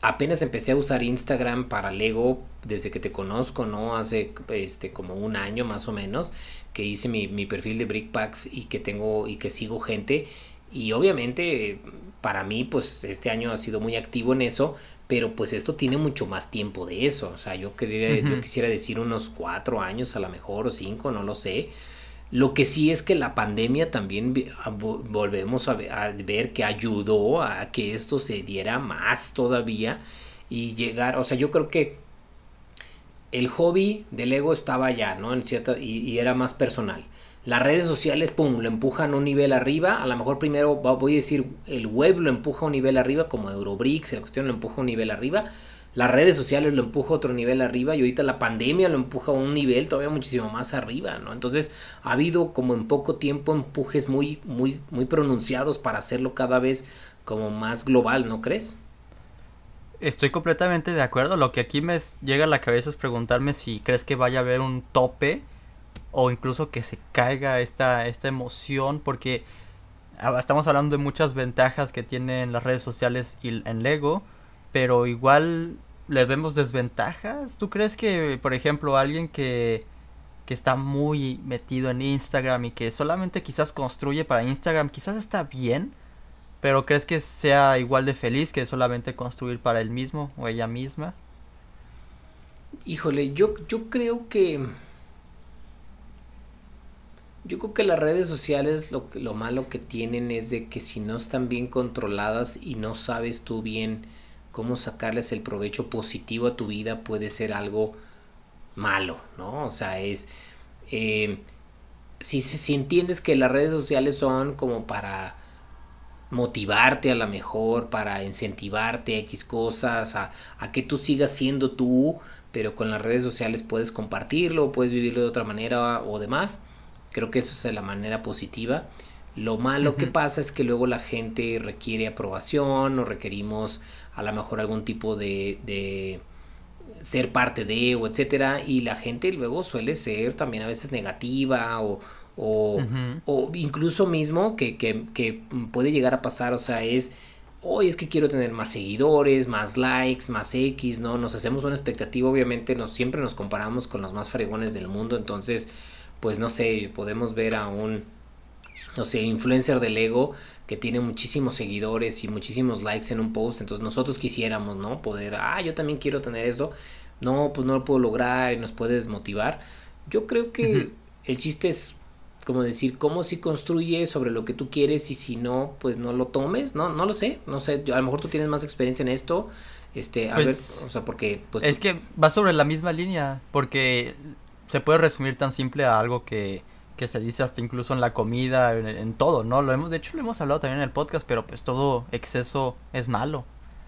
Apenas empecé a usar Instagram para Lego desde que te conozco, ¿no? Hace este como un año más o menos que hice mi, mi perfil de Brickpacks y que tengo y que sigo gente. Y obviamente para mí pues este año ha sido muy activo en eso, pero pues esto tiene mucho más tiempo de eso. O sea, yo, quería, yo quisiera decir unos cuatro años a lo mejor o cinco, no lo sé. Lo que sí es que la pandemia también volvemos a ver, que ayudó a que esto se diera más todavía y llegar, o sea, yo creo que el hobby del ego estaba ya, ¿no? En cierta, y, y, era más personal. Las redes sociales, pum, lo empujan un nivel arriba. A lo mejor primero voy a decir, el web lo empuja un nivel arriba, como Eurobricks, la cuestión lo empuja un nivel arriba. Las redes sociales lo empuja otro nivel arriba y ahorita la pandemia lo empuja a un nivel todavía muchísimo más arriba, ¿no? Entonces ha habido como en poco tiempo empujes muy, muy, muy pronunciados para hacerlo cada vez como más global, ¿no crees? Estoy completamente de acuerdo. Lo que aquí me llega a la cabeza es preguntarme si crees que vaya a haber un tope o incluso que se caiga esta, esta emoción porque ah, estamos hablando de muchas ventajas que tienen las redes sociales y en Lego, pero igual le vemos desventajas. ¿Tú crees que, por ejemplo, alguien que, que está muy metido en Instagram y que solamente quizás construye para Instagram, quizás está bien, pero crees que sea igual de feliz que solamente construir para él mismo o ella misma? Híjole, yo, yo creo que yo creo que las redes sociales lo, lo malo que tienen es de que si no están bien controladas y no sabes tú bien cómo sacarles el provecho positivo a tu vida puede ser algo malo, ¿no? O sea, es... Eh, si, si entiendes que las redes sociales son como para motivarte a la mejor, para incentivarte a X cosas, a, a, que tú sigas siendo tú, pero con las redes sociales puedes compartirlo, puedes vivirlo de otra manera o demás. Creo que eso es la manera positiva. Lo malo que pasa es que luego la gente requiere aprobación o requerimos a lo mejor algún tipo de, de ser parte de o etcétera y la gente luego suele ser también a veces negativa o, o, o incluso mismo que, que, que, puede llegar a pasar, o sea, es hoy es que quiero tener más seguidores, más likes, más X, ¿no? Nos hacemos una expectativa, obviamente nos siempre nos comparamos con los más fregones del mundo, entonces pues no sé, podemos ver a un, no sé, influencer del ego que tiene muchísimos seguidores y muchísimos likes en un post, entonces nosotros quisiéramos, ¿no? Poder, ah, yo también quiero tener eso, no, pues no lo puedo lograr y nos puede desmotivar. Yo creo que el chiste es como decir cómo si construye sobre lo que tú quieres y si no, pues no lo tomes, no, no lo sé, no sé, yo, a lo mejor tú tienes más experiencia en esto, este, a ver, pues, o sea, porque, pues, es que va sobre la misma línea, porque se puede resumir tan simple a algo que, que se dice hasta incluso en la comida, en, todo, ¿no? Lo hemos, de hecho lo hemos hablado también en el podcast, pero pues todo exceso es malo.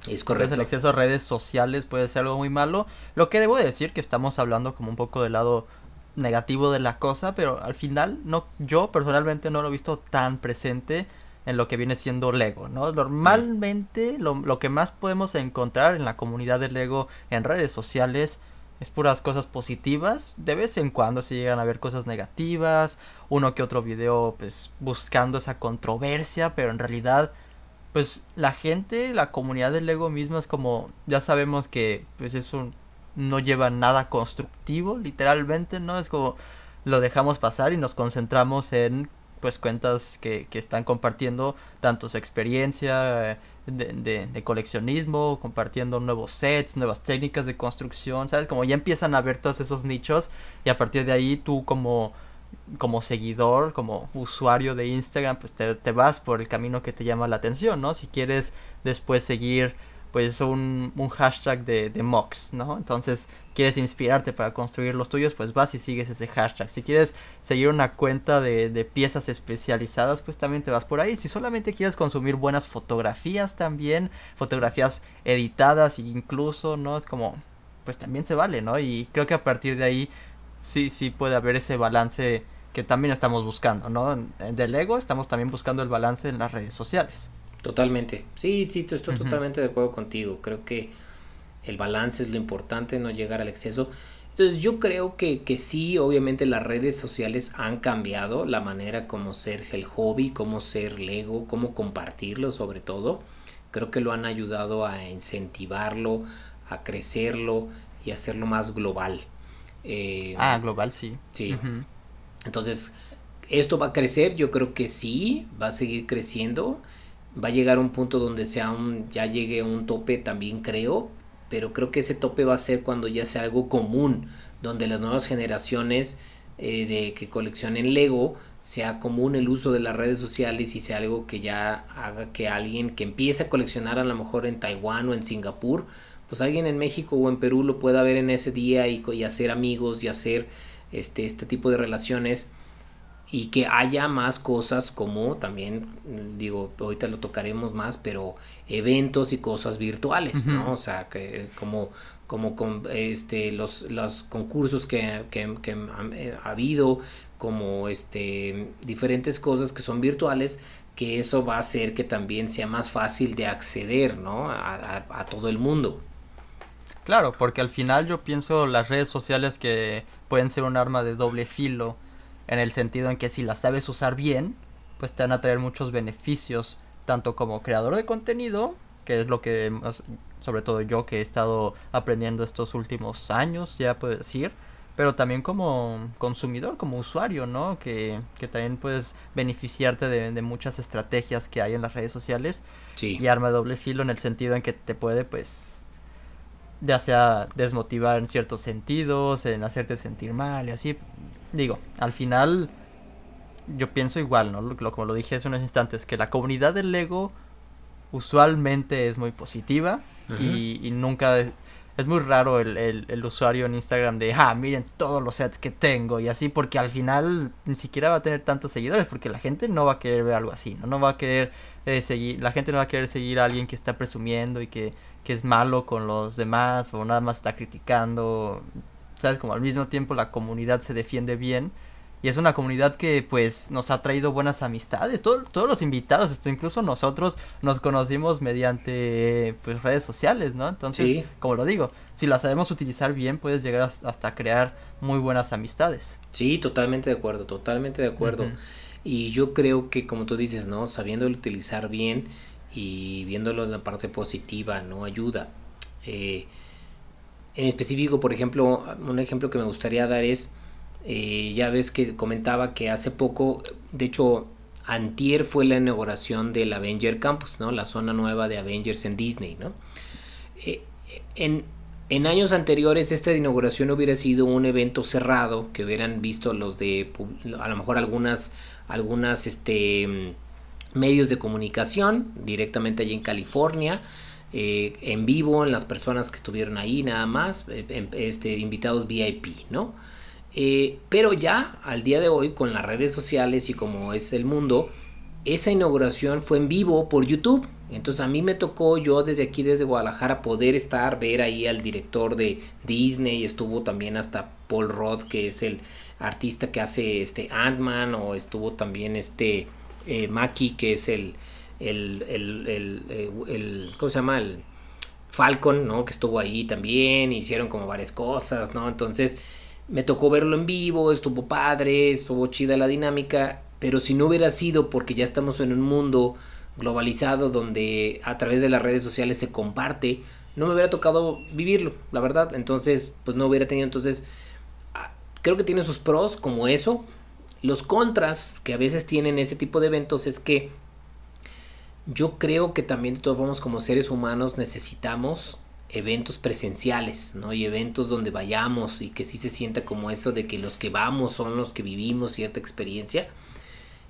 Es correcto. el exceso de redes sociales puede ser algo muy malo. Lo que debo decir que estamos hablando como un poco del lado negativo de la cosa, pero al final no yo personalmente no lo he visto tan presente en lo que viene siendo Lego, ¿no? Normalmente lo, lo que más podemos encontrar en la comunidad de Lego en redes sociales es puras cosas positivas. De vez en cuando se llegan a ver cosas negativas, uno que otro video pues buscando esa controversia, pero en realidad pues la gente, la comunidad de Lego misma es como ya sabemos que pues eso no lleva nada constructivo, literalmente, ¿no? Es como lo dejamos pasar y nos concentramos en pues cuentas que, que están compartiendo tanto su experiencia, de, de, coleccionismo, compartiendo nuevos sets, nuevas técnicas de construcción, ¿sabes? Como ya empiezan a ver todos esos nichos y a partir de ahí tú como, como seguidor, como usuario de Instagram, pues te, te vas por el camino que te llama la atención, ¿no? Si quieres después seguir pues un, un hashtag de, de mocks, ¿no? Entonces quieres inspirarte para construir los tuyos, pues vas y sigues ese hashtag. Si quieres seguir una cuenta de, de piezas especializadas, pues también te vas por ahí. Si solamente quieres consumir buenas fotografías también, fotografías editadas incluso, ¿no? Es como, pues también se vale, ¿no? Y creo que a partir de ahí sí, sí puede haber ese balance que también estamos buscando, ¿no? Del ego estamos también buscando el balance en las redes sociales. Totalmente. Sí, sí, estoy totalmente de acuerdo contigo. Creo que el balance es lo importante, no llegar al exceso. Entonces yo creo que, que sí, obviamente las redes sociales han cambiado la manera como ser el hobby, cómo ser Lego, cómo compartirlo sobre todo. Creo que lo han ayudado a incentivarlo, a crecerlo y hacerlo más global. Eh, ah, global sí. Sí. Entonces, esto va a crecer, yo creo que sí, va a seguir creciendo. Va a llegar un punto donde sea un, ya llegue un tope también creo, pero creo que ese tope va a ser cuando ya sea algo común, donde las nuevas generaciones eh, de que coleccionen Lego sea común el uso de las redes sociales y sea algo que ya haga que alguien que empiece a coleccionar a lo mejor en Taiwán o en Singapur, pues alguien en México o en Perú lo pueda ver en ese día y, y hacer amigos y hacer este, este tipo de relaciones y que haya más cosas como también digo ahorita lo tocaremos más pero eventos y cosas virtuales no o sea que como como con este los, los concursos que, que, eh, ha, habido como este diferentes cosas que son virtuales que eso va a hacer que también sea más fácil de acceder no a, a todo el mundo. Claro porque al final yo pienso las redes sociales que pueden ser un arma de doble filo en el sentido en que si las sabes usar bien, pues te van a traer muchos beneficios, tanto como creador de contenido, que es lo que, sobre todo yo que he estado aprendiendo estos últimos años, ya puedo decir, pero también como consumidor, como usuario, ¿no? Que, que también puedes beneficiarte de, de, muchas estrategias que hay en las redes sociales. Sí. Y arma de doble filo en el sentido en que te puede, pues, ya sea desmotivar en ciertos sentidos, en hacerte sentir mal y así digo, al final yo pienso igual, ¿no? Lo, como lo dije hace unos instantes, que la comunidad del Lego usualmente es muy positiva y, nunca es, muy raro el, el, usuario en Instagram de, ah, miren todos los sets que tengo y así, porque al final ni siquiera va a tener tantos seguidores, porque la gente no va a querer ver algo así, ¿no? No va a querer eh, seguir, la gente no va a querer seguir a alguien que está presumiendo y que, que es malo con los demás o nada más está criticando ¿sabes? Como al mismo tiempo la comunidad se defiende bien. Y es una comunidad que pues nos ha traído buenas amistades. todos los invitados, este, incluso nosotros nos conocimos mediante pues redes sociales, ¿no? Entonces, como lo digo, si las sabemos utilizar bien, puedes llegar hasta crear muy buenas amistades. Sí, totalmente de acuerdo, totalmente de acuerdo. Y yo creo que como tú dices, ¿no? Sabiendo utilizar bien y viéndolo en la parte positiva, ¿no? Ayuda. Eh, en específico, por ejemplo, un ejemplo que me gustaría dar es, eh, ya ves que comentaba que hace poco, de hecho, antier fue la inauguración del Avenger Campus, ¿no? La zona nueva de Avengers en Disney, ¿no? Eh, en, en años anteriores esta inauguración hubiera sido un evento cerrado que hubieran visto los de a lo mejor algunas algunas este medios de comunicación directamente allí en California eh, en vivo, en las personas que estuvieron ahí nada más, eh, este, invitados VIP, ¿no? Eh, pero ya al día de hoy, con las redes sociales y como es el mundo, esa inauguración fue en vivo por YouTube. Entonces a mí me tocó yo desde aquí, desde Guadalajara, poder estar, ver ahí al director de Disney, estuvo también hasta Paul Roth, que es el artista que hace este Ant-Man, o estuvo también este Maki, que es el, el, el, el, el, ¿cómo se llama? El Falcon, ¿no? Que estuvo ahí también, hicieron como varias cosas, ¿no? Entonces me tocó verlo en vivo, estuvo padre, estuvo chida la dinámica, pero si no hubiera sido porque ya estamos en un mundo globalizado donde a través de las redes sociales se comparte, no me hubiera tocado vivirlo, la verdad. Entonces, pues no hubiera tenido entonces ah, creo que tiene sus pros como eso. Los contras que a veces tienen ese tipo de eventos es que yo creo que también de todos modos como seres humanos necesitamos eventos presenciales, ¿no? Y eventos donde vayamos y que sí se sienta como eso de que los que vamos son los que vivimos cierta experiencia.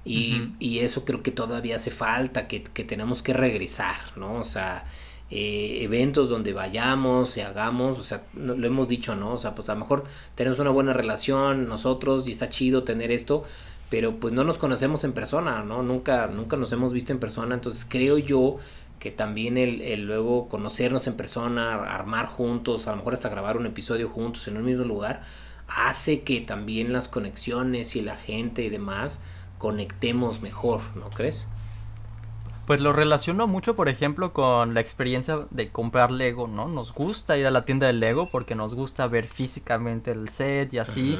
Y, eso creo que todavía hace falta, que, tenemos que regresar, ¿no? O sea, eh, eventos donde vayamos y hagamos, o sea, lo hemos dicho, ¿no? O sea, pues a lo mejor tenemos una buena relación nosotros y está chido tener esto, pero pues no nos conocemos en persona, ¿no? Nunca, nunca nos hemos visto en persona, entonces creo yo que también el, luego conocernos en persona, armar juntos, a lo mejor hasta grabar un episodio juntos en un mismo lugar, hace que también las conexiones y la gente y demás conectemos mejor, ¿no crees? Pues lo relaciono mucho, por ejemplo, con la experiencia de comprar Lego, ¿no? Nos gusta ir a la tienda de Lego porque nos gusta ver físicamente el set y así.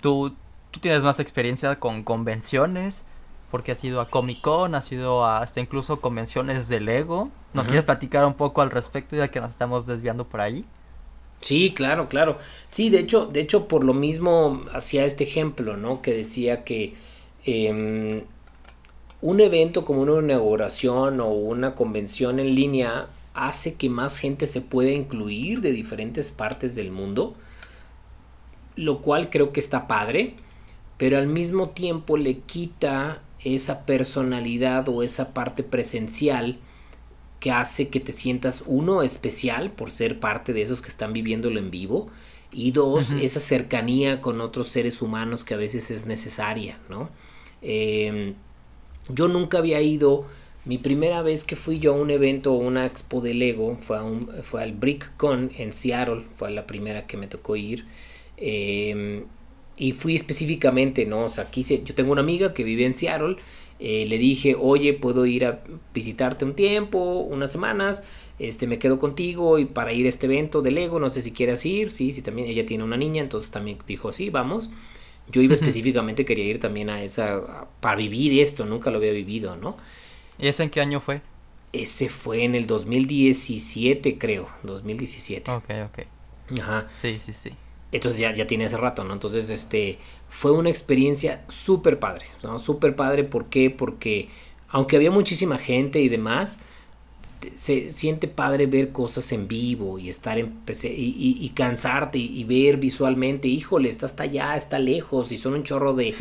Tú, tú tienes más experiencia con convenciones porque has ido a Comic Con, has ido hasta incluso convenciones de Lego. ¿Nos quieres platicar un poco al respecto ya que nos estamos desviando por ahí? Sí, claro, claro. Sí, de hecho, de hecho, por lo mismo hacía este ejemplo, ¿no? Que decía que em, un evento como una inauguración o una convención en línea hace que más gente se pueda incluir de diferentes partes del mundo, lo cual creo que está padre, pero al mismo tiempo le quita esa personalidad o esa parte presencial que hace que te sientas uno especial por ser parte de esos que están viviéndolo en vivo y dos esa cercanía con otros seres humanos que a veces es necesaria no em, yo nunca había ido mi primera vez que fui yo a un evento o una expo de Lego fue, un, fue al BrickCon en Seattle fue la primera que me tocó ir eh, y fui específicamente, ¿no? O sea, quise, yo tengo una amiga que vive en Seattle, eh, le dije, oye, puedo ir a visitarte un tiempo, unas semanas, este, me quedo contigo y para ir a este evento de Lego, no sé si quieras ir, sí, sí, también, ella tiene una niña, entonces también dijo, sí, vamos. Yo iba específicamente, quería ir también a esa, para vivir esto, nunca lo había vivido, ¿no? ¿Y ese en qué año fue? Ese fue en el 2017, creo, 2017. Ok, ok. Ajá. Sí, sí, sí. Entonces ya, ya tiene ese rato, ¿no? Entonces, este, fue una experiencia súper padre, ¿no? Súper padre, ¿por qué? Porque aunque había muchísima gente y demás, se siente padre ver cosas en vivo y estar en y, y, cansarte y, ver visualmente, híjole, está hasta allá, está lejos y son un chorro de,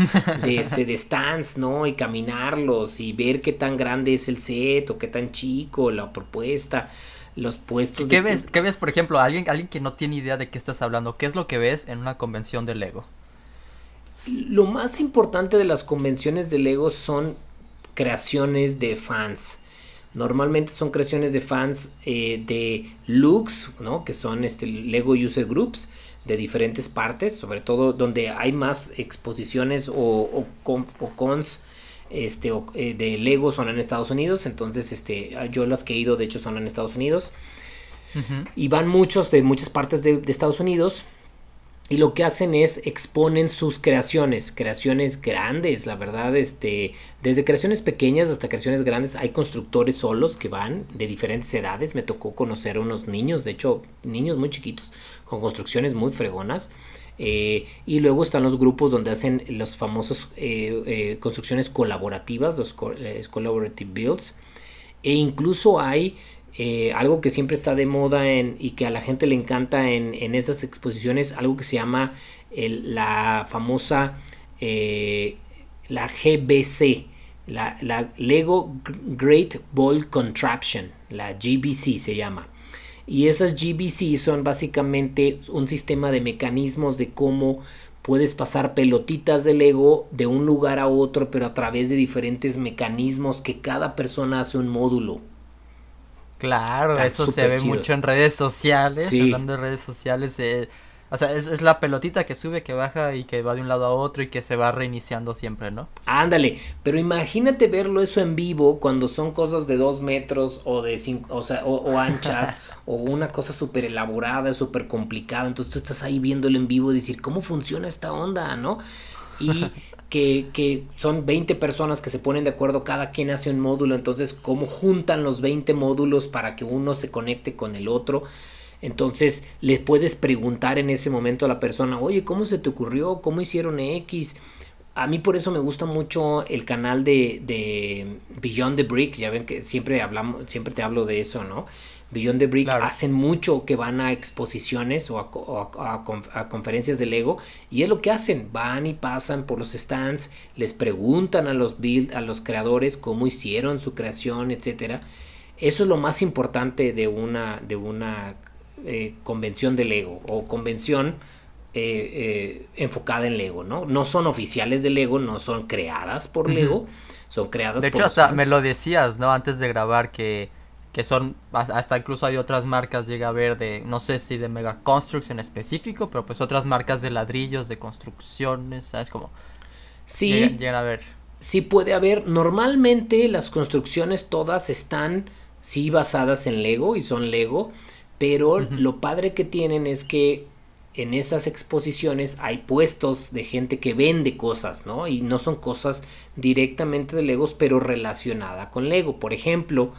de, este, de stands, ¿no? Y caminarlos y ver qué tan grande es el set o qué tan chico la propuesta los puestos. ¿Qué ves? ¿Qué ves, por ejemplo, alguien, alguien que no tiene idea de qué estás hablando? ¿Qué es lo que ves en una convención de Lego? Lo más importante de las convenciones de Lego son creaciones de fans. Normalmente son creaciones de fans eh, de looks, ¿no? Que son este Lego User Groups de diferentes partes, sobre todo donde hay más exposiciones o, o, o cons este, eh, de Lego son en Estados Unidos, entonces este, yo las que he ido de hecho son en Estados Unidos. Y van muchos de muchas partes de, Estados Unidos. Y lo que hacen es exponen sus creaciones, creaciones grandes, la verdad, este, desde creaciones pequeñas hasta creaciones grandes, hay constructores solos que van de diferentes edades. Me tocó conocer a unos niños, de hecho, niños muy chiquitos, con construcciones muy fregonas. Eh, y luego están los grupos donde hacen los famosos eh, eh, construcciones colaborativas, los collaborative builds. E incluso hay algo que siempre está de moda en, y que a la gente le encanta en, en esas exposiciones, algo que se llama la famosa la GBC, la, la Lego Great Ball Contraption, la GBC se llama. Y esas GBC son básicamente un sistema de mecanismos de cómo puedes pasar pelotitas de Lego de un lugar a otro, pero a través de diferentes mecanismos que cada persona hace un módulo. Claro, eso se ve mucho en redes sociales. Hablando de redes sociales, eh, o sea, es, la pelotita que sube, que baja y que va de un lado a otro y que se va reiniciando siempre, ¿no? Ándale, pero imagínate verlo eso en vivo cuando son cosas de dos metros o de cinco, o, sea, o, anchas o una cosa súper elaborada, súper complicada. Entonces tú estás ahí viéndolo en vivo y decir, ¿cómo funciona esta onda, no? Y que, que, son 20 personas que se ponen de acuerdo, cada quien hace un módulo, entonces cómo juntan los 20 módulos para que uno se conecte con el otro. Entonces les puedes preguntar en ese momento a la persona, oye, ¿cómo se te ocurrió? ¿Cómo hicieron X? A mí por eso me gusta mucho el canal de, de Beyond the Brick, ya ven que siempre hablamos, siempre te hablo de eso, ¿no? Beyond the Brick hacen mucho que van a exposiciones o, a, a, conferencias de Lego y es lo que hacen, van y pasan por los stands, les preguntan a los build, a los creadores cómo hicieron su creación, etcétera. Eso es lo más importante de una, de una eh, convención de Lego o convención eh, eh, enfocada en Lego, ¿no? No son oficiales de Lego, no son creadas por Lego, son creadas de por hecho, hasta me lo decías, ¿no? Antes de grabar que, que son, hasta incluso hay otras marcas, llega a ver de, no sé si de Mega Constructs en específico, pero pues otras marcas de ladrillos, de construcciones, ¿sabes? Como... Sí. Llegan, a ver. Sí puede haber. Normalmente las construcciones todas están, sí, basadas en Lego y son Lego pero lo padre que tienen es que en esas exposiciones hay puestos de gente que vende cosas, ¿no? Y no son cosas directamente de Legos, pero relacionada con Lego. Por ejemplo,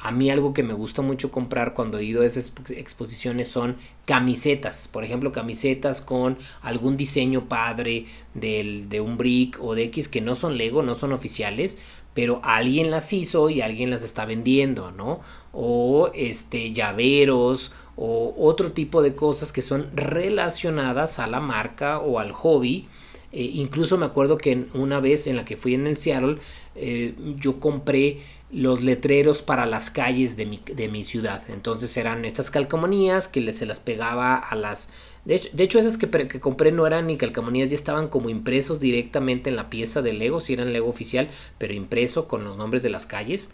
a mí algo que me gusta mucho comprar cuando he ido a esas exposiciones son camisetas. Por ejemplo, camisetas con algún diseño padre del, de un brick o de X que no son Lego, no son oficiales, pero alguien las hizo y alguien las está vendiendo, ¿no? O este llaveros o otro tipo de cosas que son relacionadas a la marca o al hobby. Eh, incluso me acuerdo que una vez en la que fui en el Seattle, eh, yo compré los letreros para las calles de mi, de mi ciudad. Entonces eran estas calcomanías que se las pegaba a las de hecho, esas que, que, compré no eran ni calcamonías, ya estaban como impresos directamente en la pieza de Lego, si eran Lego oficial, pero impreso con los nombres de las calles.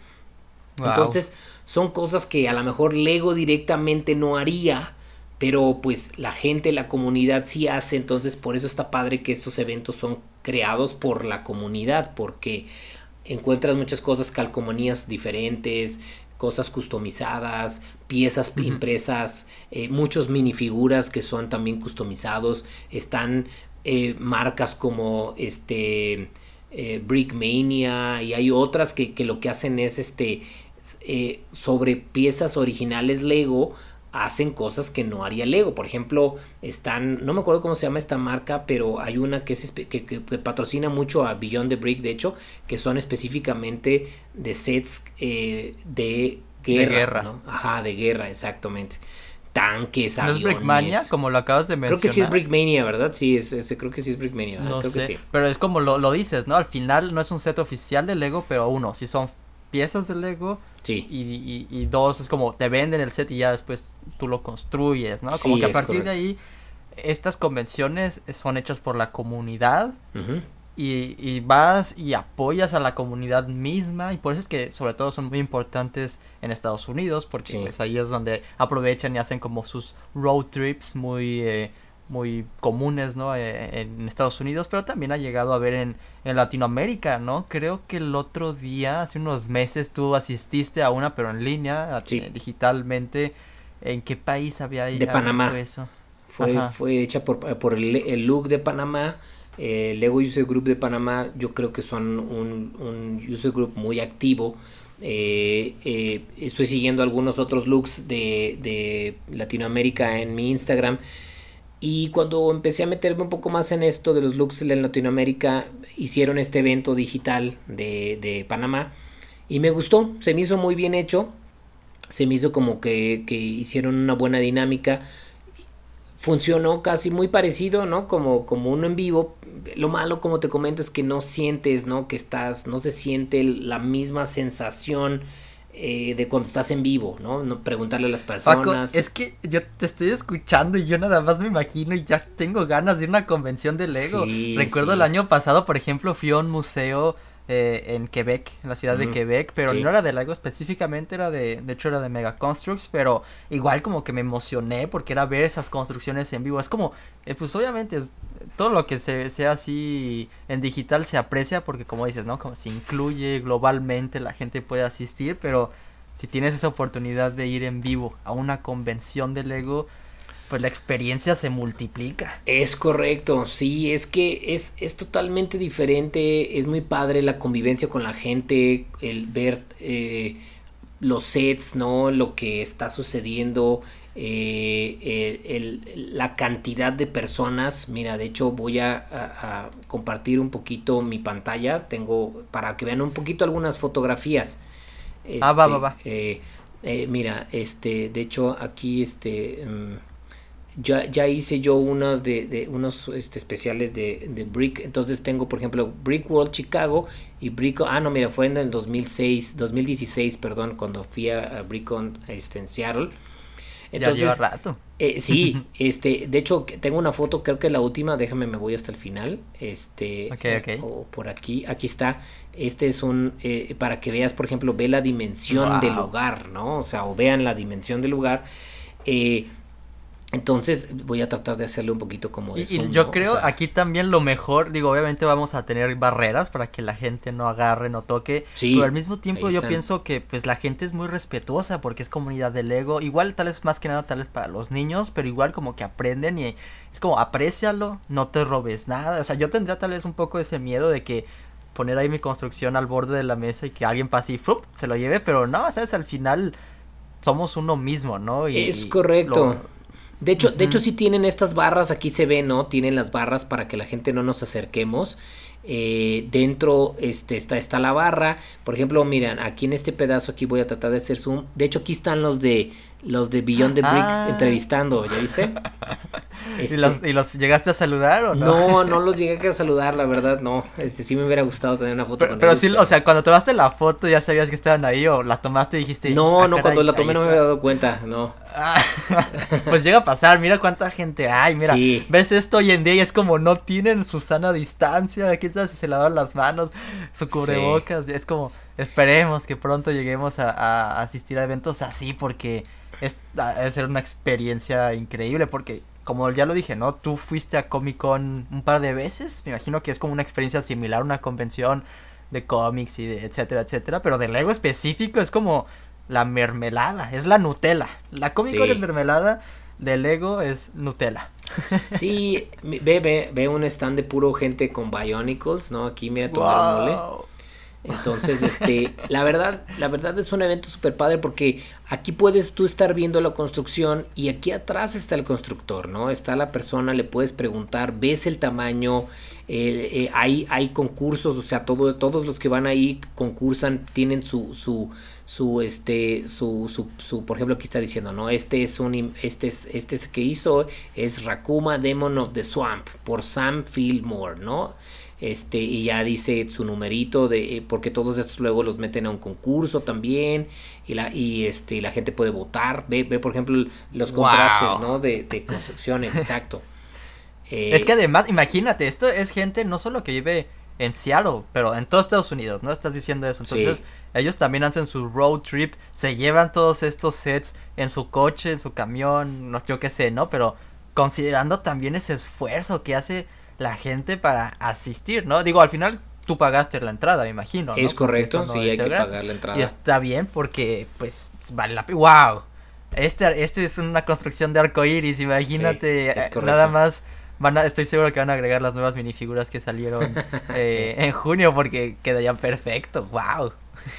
Entonces, son cosas que a lo mejor Lego directamente no haría, pero pues la gente, la comunidad sí hace, entonces por eso está padre que estos eventos son creados por la comunidad, porque encuentras muchas cosas, calcomanías diferentes, cosas customizadas, piezas impresas, eh, muchos minifiguras que son también customizados, están eh, marcas como este eh, Brickmania y hay otras que, que, lo que hacen es este sobre piezas originales Lego hacen cosas que no haría Lego. Por ejemplo, están, no me acuerdo cómo se llama esta marca, pero hay una que, es, que, patrocina mucho a Beyond the Brick, de hecho, que son específicamente de sets eh, de guerra. ¿no? Ajá, de guerra, exactamente. Tanques, aviones. ¿No es Brickmania, como lo acabas de mencionar? Creo que sí es Brickmania, ¿verdad? Sí, es, creo que sí es Brickmania. No creo sé, que sí. pero es como lo, lo dices, ¿no? Al final no es un set oficial de Lego, pero uno, si son piezas de Lego. Sí. Y, y, dos, es como te venden el set y ya después tú lo construyes, ¿no? Como que a partir de ahí, estas convenciones son hechas por la comunidad. y, y, vas y apoyas a la comunidad misma. Y por eso es que sobre todo son muy importantes en Estados Unidos. Porque pues, ahí es donde aprovechan y hacen como sus road trips muy... Eh, muy comunes, ¿no? Eh, en Estados Unidos, pero también ha llegado a ver en, en, Latinoamérica, ¿no? Creo que el otro día, hace unos meses, tú asististe a una, pero en línea, eh, digitalmente. ¿En qué país había De Panamá. Fue eso? Fue, fue hecha por, por el, el look de Panamá. Eh, Lego User Group de Panamá, yo creo que son un, un user group muy activo. estoy siguiendo algunos otros looks de, de Latinoamérica en mi Instagram y cuando empecé a meterme un poco más en esto de los looks en Latinoamérica, hicieron este evento digital de, de Panamá y me gustó, se me hizo muy bien hecho, se me hizo como que, que, hicieron una buena dinámica, funcionó casi muy parecido, ¿no? Como, como uno en vivo, lo malo como te comento es que no sientes, ¿no? Que estás, no se siente la misma sensación eh, de cuando estás en vivo, ¿no? ¿no? Preguntarle a las personas. es que yo te estoy escuchando y yo nada más me imagino y ya tengo ganas de ir a una convención de Lego. Recuerdo el año pasado, por ejemplo, fui a un museo eh, en Quebec, en la ciudad de Quebec, pero no era de Lego específicamente, era de, de hecho era de Mega Constructs, pero igual como que me emocioné porque era ver esas construcciones en vivo. Es como, eh, pues obviamente todo lo que se, sea así en digital se aprecia porque como dices, ¿no? Como se incluye globalmente, la gente puede asistir, pero si tienes esa oportunidad de ir en vivo a una convención de Lego, pues la experiencia se multiplica. Es correcto, sí, es que es, es totalmente diferente, es muy padre la convivencia con la gente, el ver eh, los sets, ¿no? Lo que está sucediendo, eh, la cantidad de personas. Mira, de hecho voy a, compartir un poquito mi pantalla, tengo para que vean un poquito algunas fotografías. ah, va, va, va. Este, eh, mira, este, de hecho aquí, este... Mm, ya, ya hice yo unos de, unos este, especiales de, de, Brick. Entonces tengo, por ejemplo, Brick World Chicago y Brick. Ah, no, mira, fue en el 2006, 2016, perdón, cuando fui a, BrickOn este, en Seattle. Entonces, ya lleva rato. Eh, sí, este, de hecho tengo una foto, creo que la última, déjame, me voy hasta el final, este, o por aquí, aquí está, este es un, eh, para que veas, por ejemplo, ve la dimensión del lugar, ¿no? O sea, o vean la dimensión del lugar. Eh, entonces voy a tratar de hacerle un poquito como de Y, yo creo aquí también lo mejor, digo, obviamente vamos a tener barreras para que la gente no agarre, no toque, sí, pero al mismo tiempo yo pienso que pues la gente es muy respetuosa porque es comunidad de Lego, igual tal vez más que nada tal vez para los niños, pero igual como que aprenden y es como aprécialo, no te robes nada, o sea, yo tendría tal vez un poco ese miedo de que poner ahí mi construcción al borde de la mesa y que alguien pase y ¡frup! se lo lleve, pero no, sabes, al final somos uno mismo, ¿no? Y, es correcto. De hecho, de hecho sí tienen estas barras, aquí se ve, ¿no? Tienen las barras para que la gente no nos acerquemos. Eh, dentro este, está, está la barra. Por ejemplo, miren, aquí en este pedazo, aquí voy a tratar de hacer zoom. De hecho, aquí están los de los de Beyond the Brick ah. entrevistando, ¿ya viste? ¿Y, los, ¿Y, los, llegaste a saludar o no? No, no los llegué a saludar, la verdad, no. Este sí me hubiera gustado tener una foto pero, con Pero sí, o sea, cuando tomaste la foto ya sabías que estaban ahí o la tomaste y dijiste. No, ah, no, cuando la tomé no me había dado cuenta, no. Ah, pues llega a pasar, mira cuánta gente hay, mira, ves esto hoy en día y es como no tienen su sana distancia, quién sabe si se lavan las manos, su cubrebocas, es como esperemos que pronto lleguemos a, asistir a eventos así porque es, debe ser una experiencia increíble porque como ya lo dije, ¿no? Tú fuiste a Comic Con un par de veces, me imagino que es como una experiencia similar a una convención de cómics y de etcétera, etcétera, pero de Lego específico es como la mermelada, es la Nutella. La Comic Con es mermelada, de Lego es Nutella. Sí, ve, ve, ve un stand de puro gente con Bionicles, ¿no? Aquí mira todo el mole. Entonces, este, la verdad, la verdad es un evento súper padre porque aquí puedes tú estar viendo la construcción y aquí atrás está el constructor, ¿no? Está la persona, le puedes preguntar, ves el tamaño, eh, eh, hay, hay concursos, o sea, todo, todos los que van ahí concursan, tienen su, su, su, este, su, su, su, por ejemplo, aquí está diciendo, ¿no? Este es un, este es, este es que hizo, es Rakuma Demon of the Swamp, por Sam Fillmore, ¿no? este y ya dice su numerito de eh, porque todos estos luego los meten a un concurso también y la y este la gente puede votar. Ve, ve por ejemplo los contrastes no de, de construcciones exacto. Es que además imagínate esto es gente no solo que vive en Seattle pero en todos Estados Unidos no estás diciendo eso. Entonces ellos también hacen su road trip se llevan todos estos sets en su coche en su camión no yo qué sé no pero considerando también ese esfuerzo que hace la gente para asistir, ¿no? Digo, al final tú pagaste la entrada, me imagino. Es correcto, sí, hay que pagar la entrada. Y está bien porque, pues, vale la pena. ¡Wow! Este, este es una construcción de arco iris, imagínate, eh, nada más. Van a, estoy seguro que van a agregar las nuevas minifiguras que salieron eh, en junio porque quedarían perfecto. ¡Wow!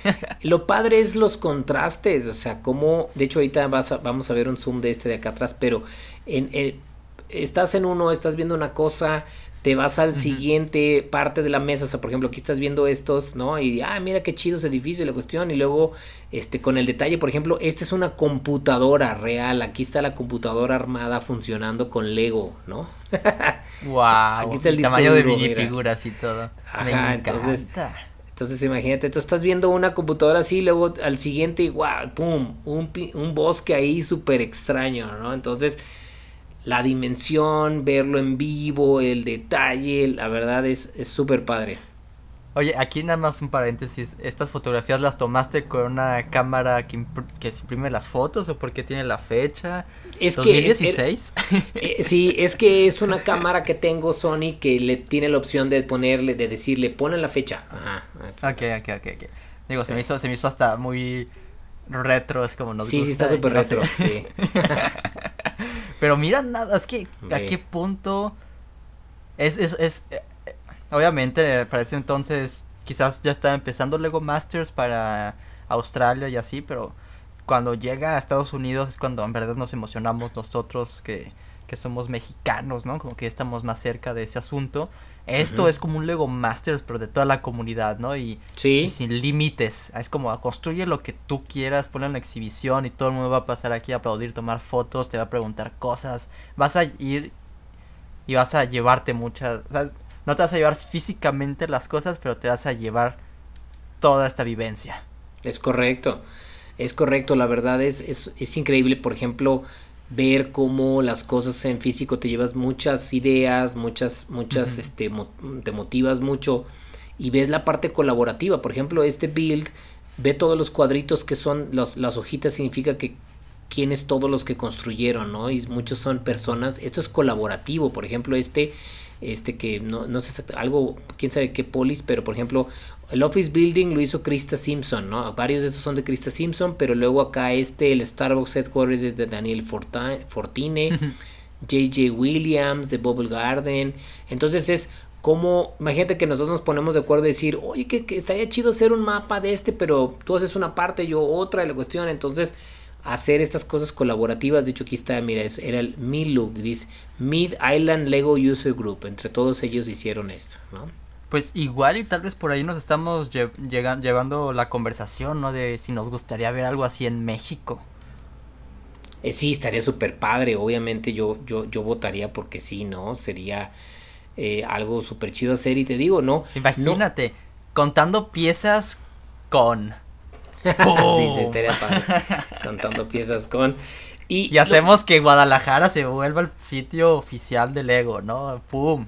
Lo padre es los contrastes, o sea, como, de hecho ahorita vas vamos a ver un zoom de este de acá atrás, pero en, en, estás en uno, estás viendo una cosa, te vas al siguiente parte de la mesa, o sea, por ejemplo, aquí estás viendo estos, ¿no? Y, ah, mira qué chido ese edificio y la cuestión, y luego, este, con el detalle, por ejemplo, esta es una computadora real, aquí está la computadora armada funcionando con Lego, ¿no? wow, aquí está el, tamaño de minifiguras y todo. Ajá, entonces Entonces imagínate, tú estás viendo una computadora así, luego al siguiente, igual, pum, un, un bosque ahí súper extraño, ¿no? Entonces, la dimensión, verlo en vivo, el detalle, la verdad es súper padre. Oye, aquí nada más un paréntesis. ¿Estas fotografías las tomaste con una cámara que, que se imprime las fotos o porque tiene la fecha? Es ¿2016? Que, eh, sí, es que es una cámara que tengo Sony que le tiene la opción de ponerle, de decirle, pone la fecha. Ajá. ok, ok, ok, Digo, se, me hizo, se me hizo hasta muy retro, es como nos Sí, sí, está súper retro, sí. Pero mira nada, es que a qué punto es, es, es Obviamente, para ese entonces quizás ya estaba empezando Lego Masters para Australia y así, pero cuando llega a Estados Unidos es cuando en verdad nos emocionamos nosotros que, que somos mexicanos, ¿no? Como que estamos más cerca de ese asunto. Esto es como un Lego Masters, pero de toda la comunidad, ¿no? Y, ¿Sí? sin límites. Es como construye lo que tú quieras, ponle una exhibición y todo el mundo va a pasar aquí a aplaudir, tomar fotos, te va a preguntar cosas. Vas a ir y vas a llevarte muchas no te vas a llevar físicamente las cosas, pero te vas a llevar toda esta vivencia. Es correcto, es correcto, la verdad es, es, increíble, por ejemplo, ver cómo las cosas en físico te llevas muchas ideas, muchas, muchas, este, te motivas mucho y ves la parte colaborativa, por ejemplo, este build, ve todos los cuadritos que son, las hojitas significa que quiénes todos los que construyeron, ¿no? Y muchos son personas, esto es colaborativo, por ejemplo, este este que no, no sé algo, quién sabe qué polis, pero por ejemplo, el Office Building lo hizo Krista Simpson, ¿no? Varios de estos son de Krista Simpson, pero luego acá este, el Starbucks Headquarters es de Daniel Fortine, JJ Williams, de Bubble Garden, entonces es como, imagínate que nosotros nos ponemos de acuerdo y decir, oye, que, que estaría chido hacer un mapa de este, pero tú haces una parte, yo otra de la cuestión, entonces hacer estas cosas colaborativas. De hecho, aquí está, mira, era el MILUG, dice Mid Island Lego User Group. Entre todos ellos hicieron esto, ¿no? Pues igual y tal vez por ahí nos estamos llevando la conversación, ¿no? De si nos gustaría ver algo así en México. Eh, sí, estaría súper padre. Obviamente yo, yo, yo votaría porque sí, ¿no? Sería eh, algo súper chido hacer. Y te digo, ¿no? Imagínate, contando piezas con sí, sí, estaría padre. Contando piezas con. Y, hacemos que Guadalajara se vuelva el sitio oficial del Lego, ¿no? ¡Pum!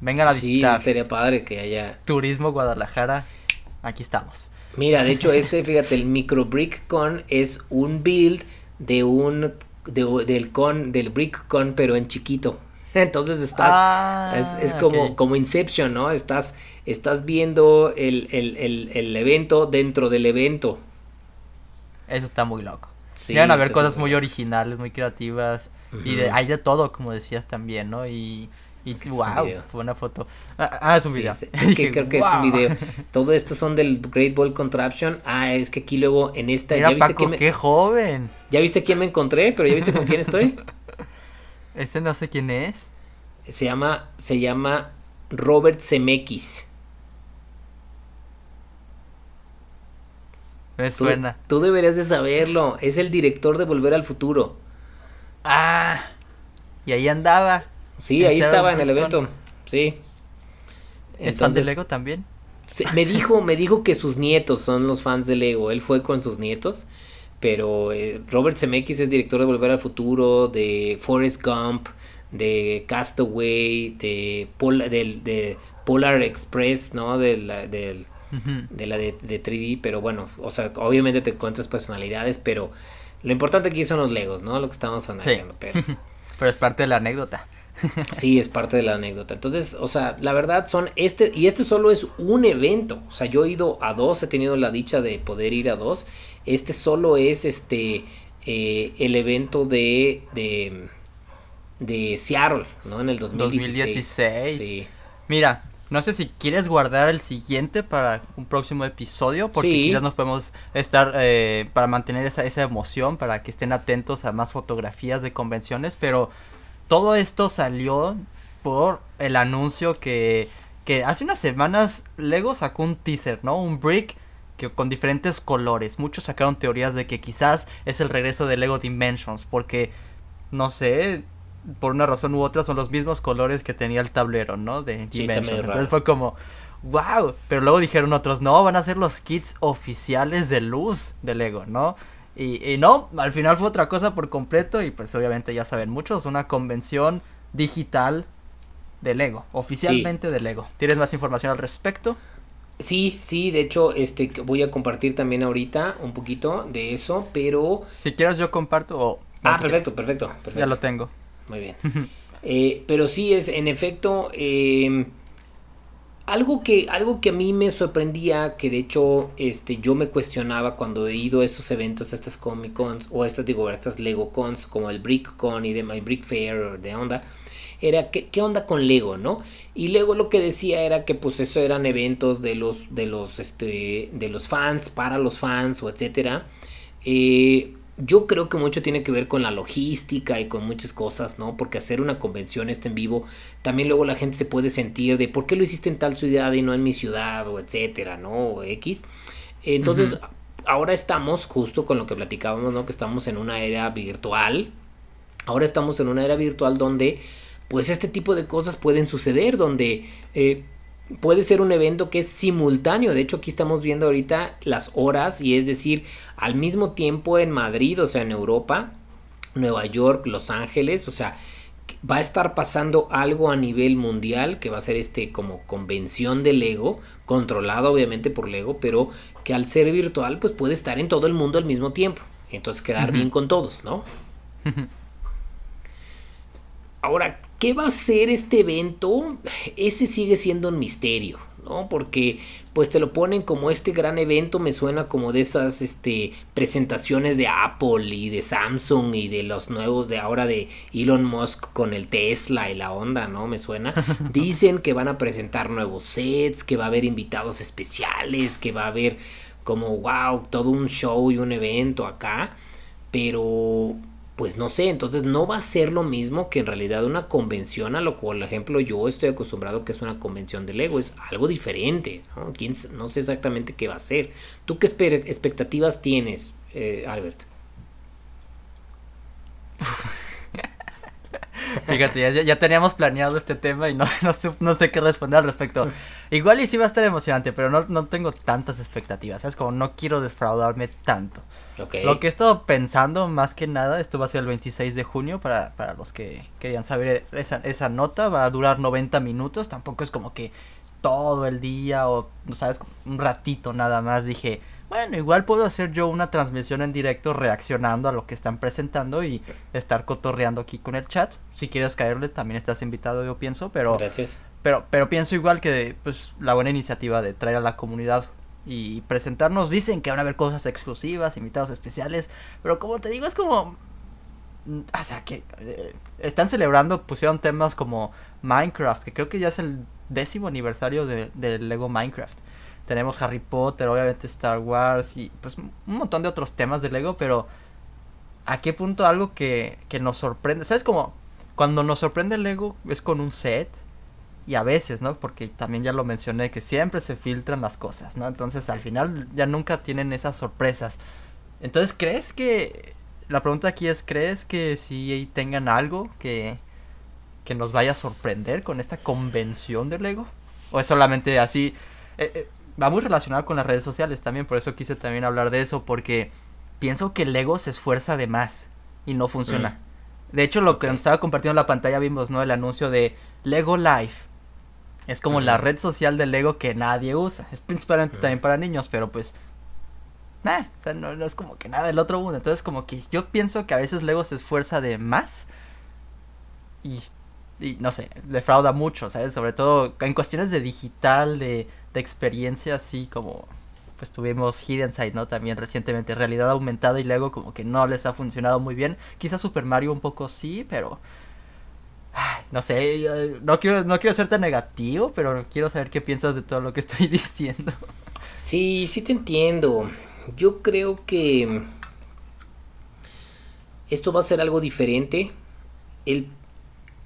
Vengan a visitar. Sí, estaría padre que haya. Turismo Guadalajara. Aquí estamos. Mira, de hecho, este, fíjate, el Micro Brick Con es un build de un. del con, del Brick Con, pero en chiquito. Entonces estás, ah, es, como, como Inception, ¿no? Estás, estás viendo el, el, evento dentro del evento. Eso está muy loco. Sí, Llegan a ver cosas muy originales, muy creativas. Y de, hay de todo, como decías también, ¿no? Y, y wow, fue una foto. Ah, ah es un video. creo que es un video. Todo esto son del Great Ball Contraption. Ah, es que aquí luego en esta. Mira, ¿ya viste Paco, qué joven. Ya viste quién me encontré, pero ya viste con quién estoy. Ese no sé quién es. Se llama, se llama Robert Zemeckis. Me suena. Tú, deberías de saberlo. Es el director de Volver al Futuro. Ah. Y ahí andaba. Sí, ahí estaba en el evento. Sí. ¿Es fan de Lego también? me dijo, me dijo que sus nietos son los fans de Lego. Él fue con sus nietos. Pero eh, Robert Zemeckis es director de Volver al Futuro, de Forrest Gump, de Castaway, de, de Polar Express, ¿no? De la, de la de, 3D, pero bueno, o sea, obviamente te encuentras personalidades, pero lo importante aquí son los Legos, ¿no? Lo que estamos analizando, pero... pero es parte de la anécdota. sí, es parte de la anécdota. Entonces, o sea, la verdad son este, y este solo es un evento. O sea, yo he ido a dos, he tenido la dicha de poder ir a dos. Este solo es este eh, el evento de, de, de Seattle, ¿no? En el 2016. 2016. Mira, no sé si quieres guardar el siguiente para un próximo episodio, porque quizás nos podemos estar eh, para mantener esa, esa emoción, para que estén atentos a más fotografías de convenciones, pero todo esto salió por el anuncio que, que hace unas semanas Lego sacó un teaser, ¿no? Un brick que con diferentes colores. Muchos sacaron teorías de que quizás es el regreso de Lego Dimensions, porque no sé, por una razón u otra son los mismos colores que tenía el tablero, ¿no? De Dimensions. Entonces fue como, wow. Pero luego dijeron otros, no, van a ser los kits oficiales de luz de Lego, ¿no? Y, y, no, al final fue otra cosa por completo y pues obviamente ya saben muchos, una convención digital de Lego, oficialmente de Lego. ¿Tienes más información al respecto? Sí, sí, de hecho, este voy a compartir también ahorita un poquito de eso, pero... Si quieres yo comparto o... ah, perfecto, perfecto, perfecto, Ya lo tengo. Muy bien. eh, pero sí es, en efecto, eh, algo que, algo que a mí me sorprendía, que de hecho este, yo me cuestionaba cuando he ido a estos eventos, a estas Comic Cons, o a estas, digo, a estas Lego Cons, como el Brick Con y de My Brick Fair de onda, era ¿qué, qué onda con Lego, ¿no? Y Lego lo que decía era que pues eso eran eventos de los, de los, este, de los fans, para los fans, o etcétera. Eh, yo creo que mucho tiene que ver con la logística y con muchas cosas, ¿no? Porque hacer una convención este en vivo, también luego la gente se puede sentir de por qué lo hiciste en tal ciudad y no en mi ciudad, o etcétera, ¿no? O X. Entonces, uh -huh. ahora estamos justo con lo que platicábamos, ¿no? Que estamos en una era virtual. Ahora estamos en una era virtual donde, pues, este tipo de cosas pueden suceder, donde eh, puede ser un evento que es simultáneo. De hecho, aquí estamos viendo ahorita las horas y es decir, al mismo tiempo en Madrid, o sea, en Europa, Nueva York, Los Ángeles, o sea, va a estar pasando algo a nivel mundial que va a ser este como convención de Lego, controlado obviamente por Lego, pero que al ser virtual pues puede estar en todo el mundo al mismo tiempo. Entonces quedar uh -huh. bien con todos, ¿no? Ahora, ¿qué va a ser este evento? Ese sigue siendo un misterio, ¿no? Porque pues te lo ponen como este gran evento, me suena como de esas este, presentaciones de Apple y de Samsung y de los nuevos de ahora de Elon Musk con el Tesla y la onda, ¿no? Me suena. Dicen que van a presentar nuevos sets, que va a haber invitados especiales, que va a haber como, wow, todo un show y un evento acá, pero pues no sé, entonces no va a ser lo mismo que en realidad una convención a lo cual, por ejemplo, yo estoy acostumbrado que es una convención de Lego, es algo diferente, ¿no? ¿Quién, no sé exactamente qué va a ser. ¿Tú qué expectativas tienes, eh, Albert? Fíjate, ya, ya, teníamos planeado este tema y no, no, sé, no sé qué responder al respecto. Igual y sí va a estar emocionante, pero no, no tengo tantas expectativas, ¿sabes? Como no quiero defraudarme tanto. Okay. Lo que he estado pensando más que nada, esto va a ser el 26 de junio para, para los que querían saber esa, esa nota, va a durar 90 minutos, tampoco es como que todo el día o, ¿sabes? Un ratito nada más, dije, bueno, igual puedo hacer yo una transmisión en directo reaccionando a lo que están presentando y estar cotorreando aquí con el chat. Si quieres caerle, también estás invitado, yo pienso, pero... Gracias. Pero, pero pienso igual que, pues, la buena iniciativa de traer a la comunidad y presentarnos. Dicen que van a haber cosas exclusivas, invitados especiales, pero como te digo, es como... O sea, que eh, están celebrando, pusieron temas como Minecraft, que creo que ya es el décimo aniversario de, de Lego Minecraft. Tenemos Harry Potter, obviamente Star Wars y pues un montón de otros temas de Lego, pero ¿a qué punto algo que, que nos sorprende? ¿Sabes como cuando nos sorprende el Lego es con un set? Y a veces, ¿no? Porque también ya lo mencioné, que siempre se filtran las cosas, ¿no? Entonces al final ya nunca tienen esas sorpresas. Entonces, ¿crees que... La pregunta aquí es, ¿crees que sí tengan algo que, que nos vaya a sorprender con esta convención de Lego? ¿O es solamente así? Eh, eh, va muy relacionado con las redes sociales también, por eso quise también hablar de eso, porque pienso que Lego se esfuerza de más y no funciona. Mm. De hecho, lo que estaba compartiendo en la pantalla vimos, ¿no? El anuncio de Lego Life. Es como la red social de Lego que nadie usa. Es principalmente también para niños, pero pues... Nah, o sea, no, no, es como que nada del otro mundo. Entonces como que yo pienso que a veces Lego se esfuerza de más. Y, y no sé, defrauda mucho, ¿sabes? Sobre todo en cuestiones de digital, de, de experiencia, así como... Pues tuvimos Hidden Side, ¿no? También recientemente, realidad aumentada y Lego como que no les ha funcionado muy bien. Quizás Super Mario un poco sí, pero... No sé, no quiero, no quiero ser tan negativo, pero quiero saber qué piensas de todo lo que estoy diciendo. Sí, sí te entiendo. Yo creo que esto va a ser algo diferente. El,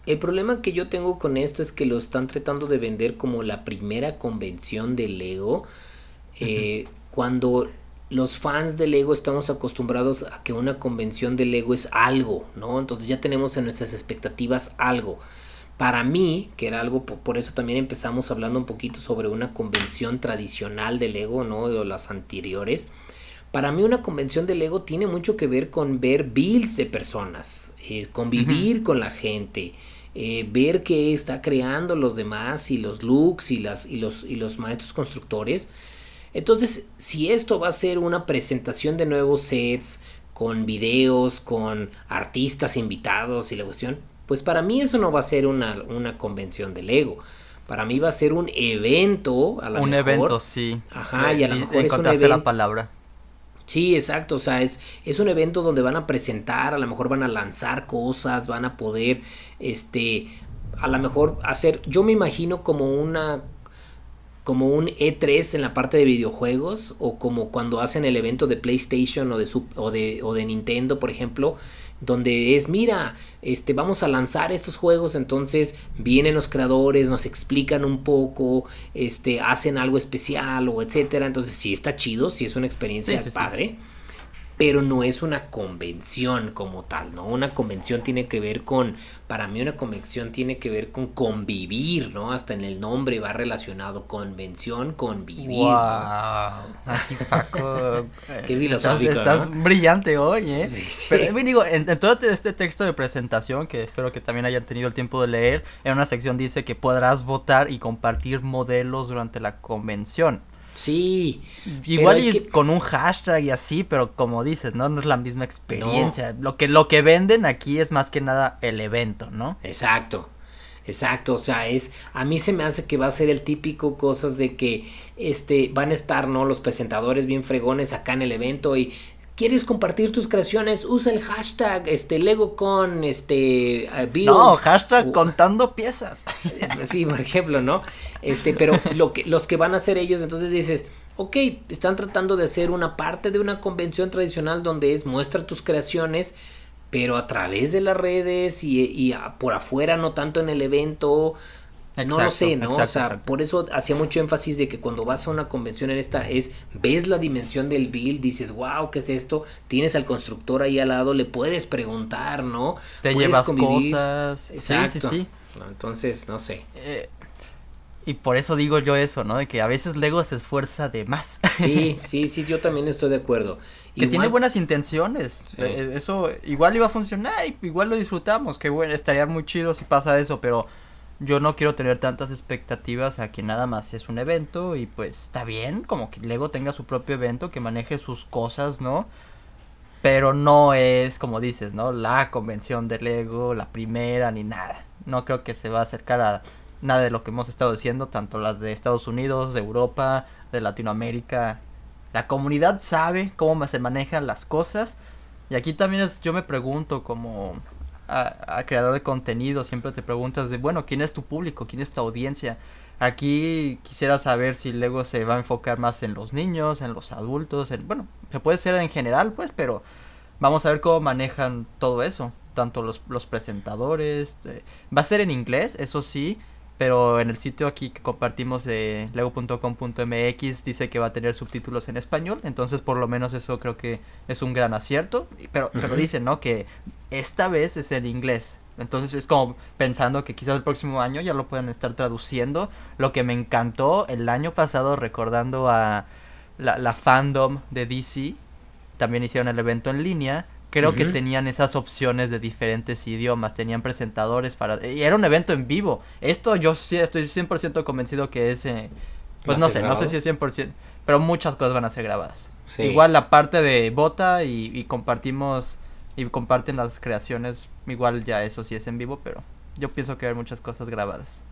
el, problema que yo tengo con esto es que lo están tratando de vender como la primera convención de Lego. Uh -huh. eh, cuando los fans de Lego estamos acostumbrados a que una convención de Lego es algo, ¿no? Entonces ya tenemos en nuestras expectativas algo. para mí, que era algo, por, eso también empezamos hablando un poquito sobre una convención tradicional del ego, ¿no? De las anteriores. Para mí una convención del ego tiene mucho que ver con ver builds de personas, eh, convivir con la gente, eh, ver qué está creando los demás y los looks y, las, y, los, y los maestros constructores. Entonces, si esto va a ser una presentación de nuevos sets, con videos, con artistas invitados y la cuestión, pues para mí eso no va a ser una, una convención del ego. Para mí va a ser un evento, a Un evento, sí. Ajá, y a lo mejor es un evento. la palabra. Sí, exacto, o sea, es, es un evento donde van a presentar, a lo mejor van a lanzar cosas, van a poder, este, a lo mejor hacer, yo me imagino como una como un E3 en la parte de videojuegos o como cuando hacen el evento de PlayStation o de, o de, o de Nintendo, por ejemplo, donde es, mira, este, vamos a lanzar estos juegos, entonces vienen los creadores, nos explican un poco, este, hacen algo especial o etcétera, entonces sí está chido, sí es una experiencia padre pero no es una convención como tal, ¿no? Una convención tiene que ver con, para mí una convención tiene que ver con convivir, ¿no? Hasta en el nombre va relacionado convención, convivir. Wow. Aquí Paco, qué filosófico, estás, brillante hoy, ¿eh? Sí, sí. Pero digo, en, todo este texto de presentación que espero que también hayan tenido el tiempo de leer, en una sección dice que podrás votar y compartir modelos durante la convención. Sí. Igual y con un hashtag y así, pero como dices, ¿no? No es la misma experiencia. Lo, que, lo que venden aquí es más que nada el evento, ¿no? Exacto. Exacto, o sea, es a mí se me hace que va a ser el típico cosas de que este van a estar, ¿no? Los presentadores bien fregones acá en el evento y ¿Quieres compartir tus creaciones? Usa el hashtag este Lego con este uh, No, hashtag contando piezas. sí, por ejemplo, ¿no? Este, pero lo que, los que van a hacer ellos, entonces dices, ok, están tratando de hacer una parte de una convención tradicional donde es muestra tus creaciones, pero a través de las redes y, y por afuera, no tanto en el evento no lo sé, ¿no? o sea, por eso hacía mucho énfasis de que cuando vas a una convención en esta es, ves la dimensión del build, dices, wow, ¿qué es esto? Tienes al constructor ahí al lado, le puedes preguntar, ¿no? Te llevas cosas. Exacto. Sí, sí, sí. entonces, no sé. Eh, y por eso digo yo eso, ¿no? De que a veces Lego se esfuerza de más. Sí, sí, sí, yo también estoy de acuerdo. Que tiene buenas intenciones. Eh, eso igual iba a funcionar igual lo disfrutamos. Que bueno, estaría muy chido si pasa eso, pero yo no quiero tener tantas expectativas a que nada más es un evento y pues está bien, como que Lego tenga su propio evento, que maneje sus cosas, ¿no? Pero no es, como dices, ¿no? La convención de Lego, la primera, ni nada. No creo que se va a acercar a nada de lo que hemos estado diciendo, tanto las de Estados Unidos, de Europa, de Latinoamérica. La comunidad sabe cómo se manejan las cosas. Y aquí también es, yo me pregunto como a, creador de contenido, siempre te preguntas de, bueno, ¿quién es tu público? ¿Quién es tu audiencia? Aquí quisiera saber si luego se va a enfocar más en los niños, en los adultos, en, bueno, se puede ser en general, pues, pero vamos a ver cómo manejan todo eso, tanto los, los presentadores, eh, va a ser en inglés, eso sí, pero en el sitio aquí que compartimos de lego.com.mx dice que va a tener subtítulos en español, entonces por lo menos eso creo que es un gran acierto, pero, pero dicen, ¿no? Que esta vez es en inglés, entonces es como pensando que quizás el próximo año ya lo puedan estar traduciendo, lo que me encantó el año pasado recordando a la, la fandom de DC, también hicieron el evento en línea creo que tenían esas opciones de diferentes idiomas, tenían presentadores para... Y era un evento en vivo. Esto yo sí estoy 100% convencido que es... Eh, pues no sé, no sé si es 100%, pero muchas cosas van a ser grabadas. Igual la parte de bota y, compartimos y comparten las creaciones, igual ya eso sí es en vivo, pero yo pienso que hay muchas cosas grabadas.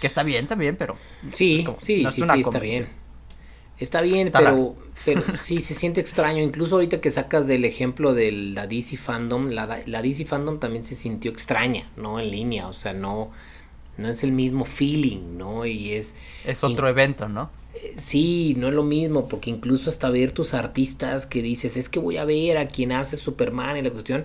Que está bien también, pero... Sí, sí, sí, sí, está bien. Está bien, pero, pero sí se siente extraño. Incluso ahorita que sacas del ejemplo de la DC Fandom, la, la DC Fandom también se sintió extraña, ¿no? En línea, o sea, no, no es el mismo feeling, ¿no? Y es... Es otro evento, ¿no? Eh, sí, no es lo mismo, porque incluso hasta ver tus artistas que dices, es que voy a ver a quien hace Superman y la cuestión,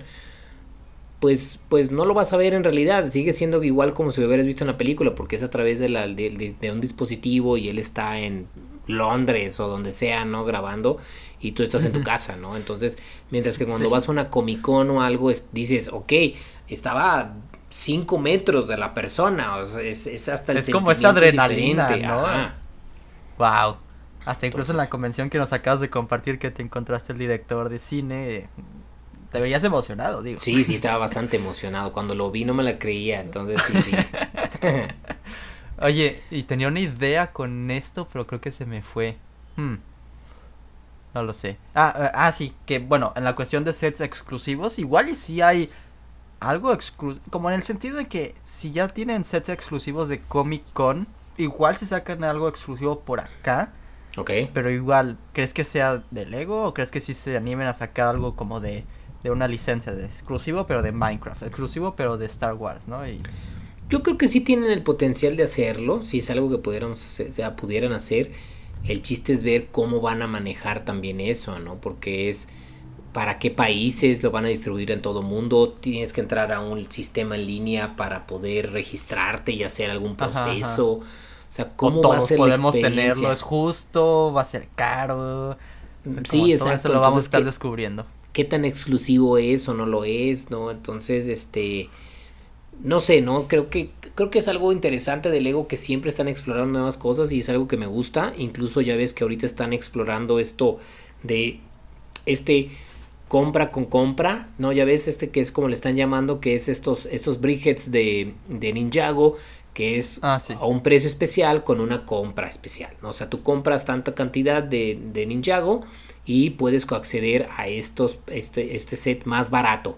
pues, pues no lo vas a ver en realidad, sigue siendo igual como si lo hubieras visto en la película, porque es a través de, la, de un dispositivo y él está en Londres o donde sea, ¿no? Grabando y tú estás en tu casa, ¿no? Entonces, mientras que cuando vas a una Comic Con o algo, dices, ok, estaba 5 metros de la persona, o sea, es, es hasta el Es como esa adrenalina, ¿no? Wow. Hasta incluso en la convención que nos acabas de compartir que te encontraste el director de cine, te veías emocionado, digo. Sí, sí, estaba bastante emocionado. Cuando lo vi no me la creía, entonces sí, sí. Oye, y tenía una idea con esto, pero creo que se me fue. Hmm. No lo sé. Ah, ah, ah, sí, que bueno, en la cuestión de sets exclusivos, igual y si hay algo exclusivo, como en el sentido de que si ya tienen sets exclusivos de Comic Con, igual si sacan algo exclusivo por acá. Ok. Pero igual, ¿crees que sea de Lego o crees que sí se animen a sacar algo como de, de una licencia de exclusivo pero de Minecraft, exclusivo pero de Star Wars, ¿no? Y... Yo creo que sí tienen el potencial de hacerlo, si es algo que pudiéramos hacer, o sea, pudieran hacer. El chiste es ver cómo van a manejar también eso, ¿no? Porque es para qué países lo van a distribuir en todo mundo. Tienes que entrar a un sistema en línea para poder registrarte y hacer algún proceso. O sea, ¿cómo va a ser podemos tenerlo, es justo, va a ser caro. Sí, exacto. eso lo vamos a estar descubriendo. ¿Qué tan exclusivo es o no lo es, no? Entonces, este no sé, ¿no? Creo que, creo que es algo interesante del Lego que siempre están explorando nuevas cosas y es algo que me gusta. Incluso ya ves que ahorita están explorando esto de este compra con compra, ¿no? Ya ves este que es como le están llamando, que es estos, estos briquettes de, de Ninjago, que es ah, a un precio especial con una compra especial, ¿no? O sea, tú compras tanta cantidad de, de Ninjago y puedes acceder a estos, este, este set más barato.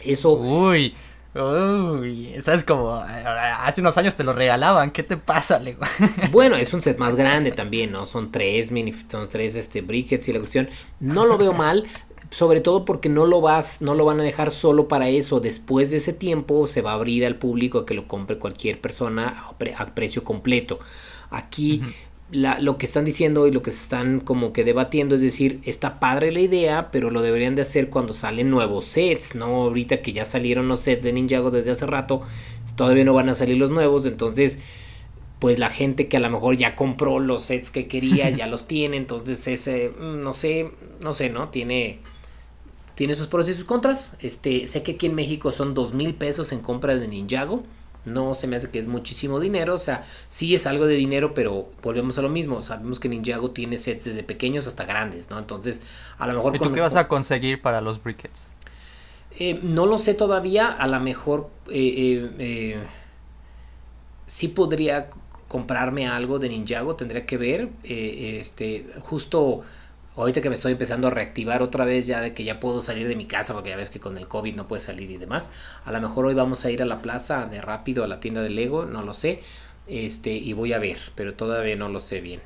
Eso... Uy, Uy, ¿sabes como hace unos años te lo regalaban? ¿Qué te pasa, Lego? Bueno, es un set más grande también, ¿no? Son tres mini, son tres este briquettes y la cuestión. No lo veo mal, sobre todo porque no lo vas, no lo van a dejar solo para eso. Después de ese tiempo se va a abrir al público a que lo compre cualquier persona a, precio completo. Aquí lo que están diciendo y lo que se están como que debatiendo es decir, está padre la idea, pero lo deberían de hacer cuando salen nuevos sets, ¿no? Ahorita que ya salieron los sets de Ninjago desde hace rato, todavía no van a salir los nuevos, entonces pues la gente que a lo mejor ya compró los sets que quería ya los tiene, entonces ese mm, no sé, no sé, ¿no? Tiene tiene sus pros y sus contras. Este, sé que aquí en México son dos mil pesos en compra de Ninjago no se me hace que es muchísimo dinero, o sea, sí es algo de dinero, pero volvemos a lo mismo, sabemos que Ninjago tiene sets desde pequeños hasta grandes, ¿no? Entonces, a lo mejor... ¿Y tú qué vas a conseguir para los briquettes? Eh, no lo sé todavía, a lo mejor eh, eh, sí podría comprarme algo de Ninjago, tendría que ver, este, justo ahorita que me estoy empezando a reactivar otra vez ya de que ya puedo salir de mi casa porque ya ves que con el COVID no puedes salir y demás. A lo mejor hoy vamos a ir a la plaza de rápido a la tienda de Lego, no lo sé. Este, y voy a ver, pero todavía no lo sé bien.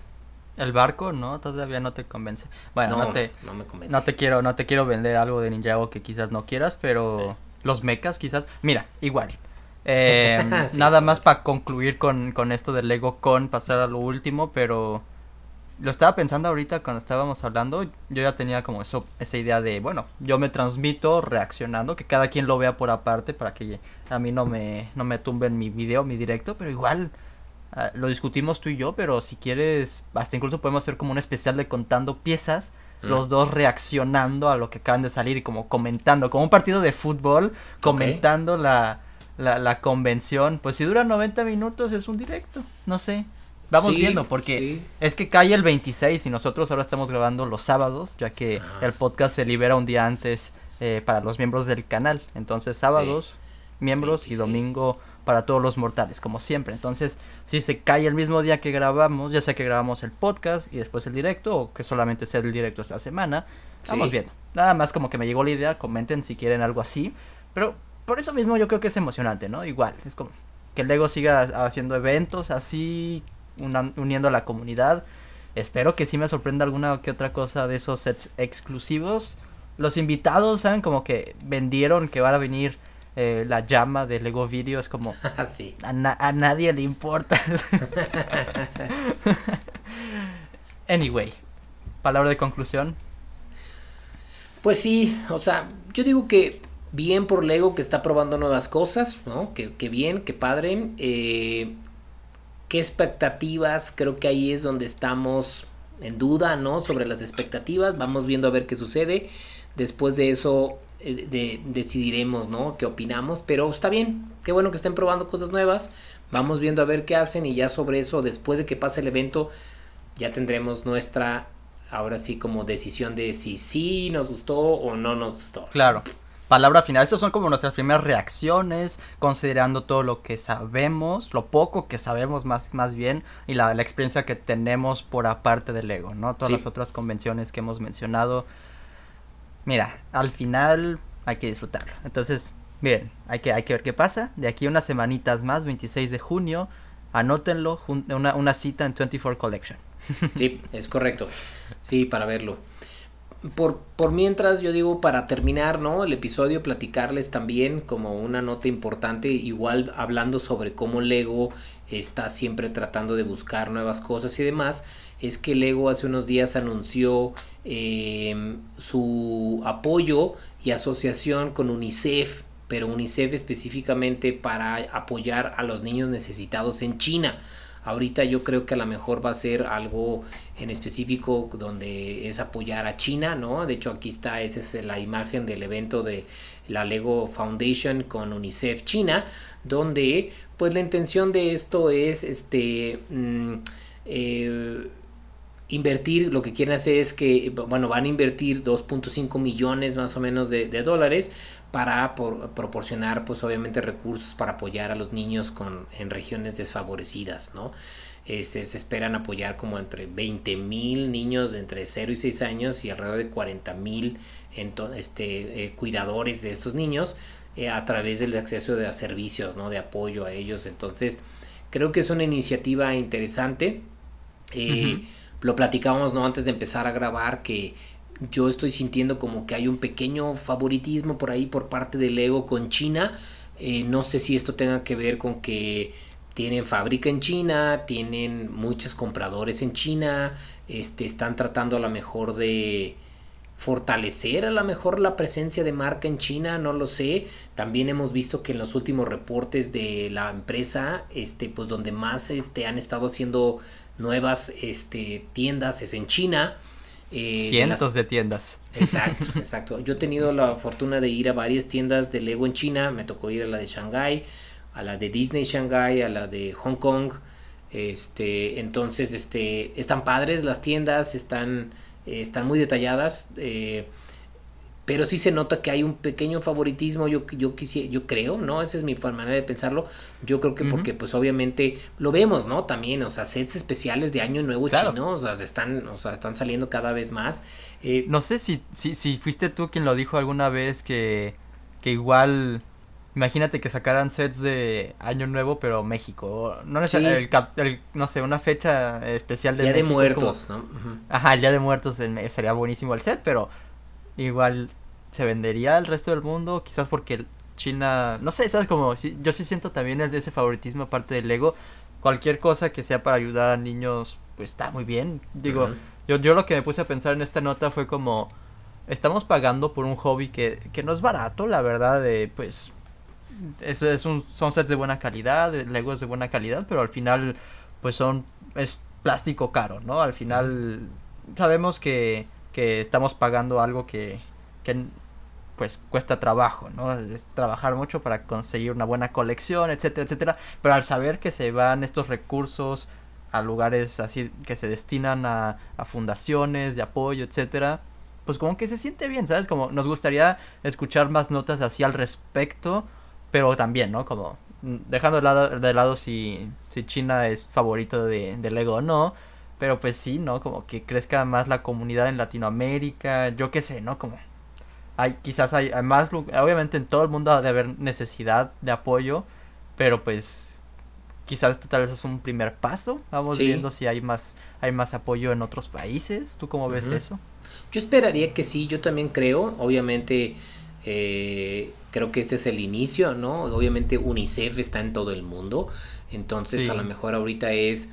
El barco no, todavía no te convence. Bueno, no, te no me convence. No te quiero no te quiero vender algo de Ninjago que quizás no quieras, pero los mechas quizás, mira, igual. Em, nada más para concluir con, con esto del Lego con pasar a lo último, pero lo estaba pensando ahorita cuando estábamos hablando, yo ya tenía como eso, esa idea de, bueno, yo me transmito reaccionando, que cada quien lo vea por aparte para que a mí no me, no me tumben mi video, mi directo, pero igual ah, lo discutimos tú y yo, pero si quieres, hasta incluso podemos hacer como un especial de contando piezas, mm. los dos reaccionando a lo que acaban de salir y como comentando, como un partido de fútbol, comentando la, la, la convención, pues si dura 90 minutos es un directo, no sé. Vamos viendo, porque es que cae el 26 y nosotros ahora estamos grabando los sábados, ya que el podcast se libera un día antes eh, para los miembros del canal. Entonces, sábados, miembros y domingo para todos los mortales, como siempre. Entonces, si se cae el mismo día que grabamos, ya sea que grabamos el podcast y después el directo, o que solamente sea el directo esta semana, vamos viendo. Nada más como que me llegó la idea, comenten si quieren algo así. Pero por eso mismo yo creo que es emocionante, ¿no? Igual, es como que el Lego siga haciendo eventos así uniendo a la comunidad. Espero que sí me sorprenda alguna que otra cosa de esos sets exclusivos. Los invitados, ¿saben? Como que vendieron que van a venir eh, la llama de Lego Video. Es como... a, a nadie le importa. anyway, palabra de conclusión. Pues sí, o sea, yo digo que bien por Lego que está probando nuevas cosas, ¿no? Que, que bien, que padre. Eh, qué expectativas, creo que ahí es donde estamos en duda, ¿no? Sobre las expectativas, vamos viendo a ver qué sucede. Después de eso, eh, decidiremos, ¿no? ¿Qué opinamos? Pero está bien, qué bueno que estén probando cosas nuevas. Vamos viendo a ver qué hacen y ya sobre eso, después de que pase el evento, ya tendremos nuestra, ahora sí, como decisión de si sí nos gustó o no nos gustó. Claro. Palabra final, esas son como nuestras primeras reacciones, considerando todo lo que sabemos, lo poco que sabemos más, más bien, y la, experiencia que tenemos por aparte del ego, ¿no? Todas las otras convenciones que hemos mencionado. Mira, al final hay que disfrutarlo. Entonces, Bien, hay que, hay que ver qué pasa. De aquí unas semanitas más, 26 de junio, anótenlo, una, una cita en 24 Collection. Sí, es correcto. Sí, para verlo. Por, por mientras, yo digo, para terminar, ¿no? El episodio, platicarles también como una nota importante, igual hablando sobre cómo Lego está siempre tratando de buscar nuevas cosas y demás, es que Lego hace unos días anunció eh, su apoyo y asociación con UNICEF pero UNICEF específicamente para apoyar a los niños necesitados en China. Ahorita yo creo que a lo mejor va a ser algo en específico donde es apoyar a China, ¿no? De hecho aquí está, esa es la imagen del evento de la Lego Foundation con UNICEF China, donde pues la intención de esto es este... Mm, eh, invertir, lo que quieren hacer es que, bueno, van a invertir 2.5 millones más o menos de, de dólares para proporcionar pues obviamente recursos para apoyar a los niños con, en regiones desfavorecidas, ¿no? Este, se esperan apoyar como entre 20 mil niños de entre 0 y 6 años y alrededor de 40 mil este, eh, cuidadores de estos niños eh, a través del acceso de servicios, ¿no? De apoyo a ellos. Entonces, creo que es una iniciativa interesante. Eh, lo platicábamos, ¿no? Antes de empezar a grabar que yo estoy sintiendo como que hay un pequeño favoritismo por ahí por parte del ego con China. Eh, no sé si esto tenga que ver con que tienen fábrica en China, tienen muchos compradores en China, este, están tratando a lo mejor de fortalecer a lo mejor la presencia de marca en China, no lo sé. También hemos visto que en los últimos reportes de la empresa, este, pues donde más este, han estado haciendo nuevas este, tiendas es en China. Eh, Cientos de, tiendas. Exacto, exacto. Yo he tenido la fortuna de ir a varias tiendas de Lego en China. Me tocó ir a la de Shanghai, a la de Disney Shanghai, a la de Hong Kong. Este, entonces, este, están padres las tiendas, están, eh, están muy detalladas. Eh, pero sí se nota que hay un pequeño favoritismo, yo, yo, quisiera, yo creo, ¿no? Esa es mi manera de pensarlo. Yo creo que porque, pues, obviamente, lo vemos, ¿no? También, o sea, sets especiales de Año Nuevo chino, o sea, están, o sea, están saliendo cada vez más. Eh, no sé si, si, si fuiste tú quien lo dijo alguna vez que, que igual... Imagínate que sacaran sets de Año Nuevo, pero México. No, el, no sé, una fecha especial de Día de Muertos, ¿no? Ajá, el Día de Muertos sería buenísimo el set, pero igual se vendería al resto del mundo, quizás porque China, no sé, sabes como yo sí siento también ese favoritismo aparte del Lego, cualquier cosa que sea para ayudar a niños, pues está muy bien. Digo, yo, yo lo que me puse a pensar en esta nota fue como estamos pagando por un hobby que, que no es barato, la verdad, de pues es, es un, son sets de buena calidad, de Lego es de buena calidad, pero al final pues son es plástico caro, ¿no? Al final sabemos que que estamos pagando algo que, que pues cuesta trabajo, ¿no? Es trabajar mucho para conseguir una buena colección, etcétera, etcétera. Pero al saber que se van estos recursos a lugares así que se destinan a, a fundaciones de apoyo, etcétera, pues como que se siente bien, ¿sabes? Como nos gustaría escuchar más notas así al respecto, pero también, ¿no? Como mm, dejando de lado, de lado si, si China es favorito de, de Lego o no, pero pues sí, ¿no? Como que crezca más la comunidad en Latinoamérica, yo qué sé, ¿no? Como hay quizás hay, más, obviamente en todo el mundo ha de haber necesidad de apoyo, pero pues quizás esto tal vez es un primer paso. Vamos viendo si hay más hay más apoyo en otros países. ¿Tú cómo ves eso? Yo esperaría que sí, yo también creo, obviamente eh, creo que este es el inicio, ¿no? Obviamente UNICEF está en todo el mundo, entonces a lo mejor ahorita es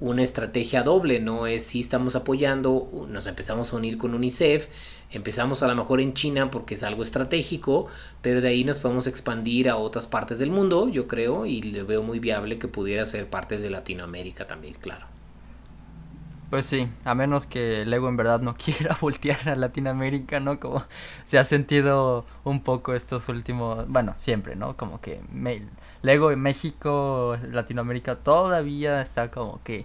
una estrategia doble, no es si estamos apoyando, nos empezamos a unir con UNICEF, empezamos a lo mejor en China porque es algo estratégico, pero de ahí nos podemos expandir a otras partes del mundo, yo creo, y le veo muy viable que pudiera ser partes de Latinoamérica también, claro. Pues sí, a menos que Lego en verdad no quiera voltear a Latinoamérica, ¿no? Como se ha sentido un poco estos últimos, bueno, siempre, ¿no? Como que Lego en México, Latinoamérica todavía está como que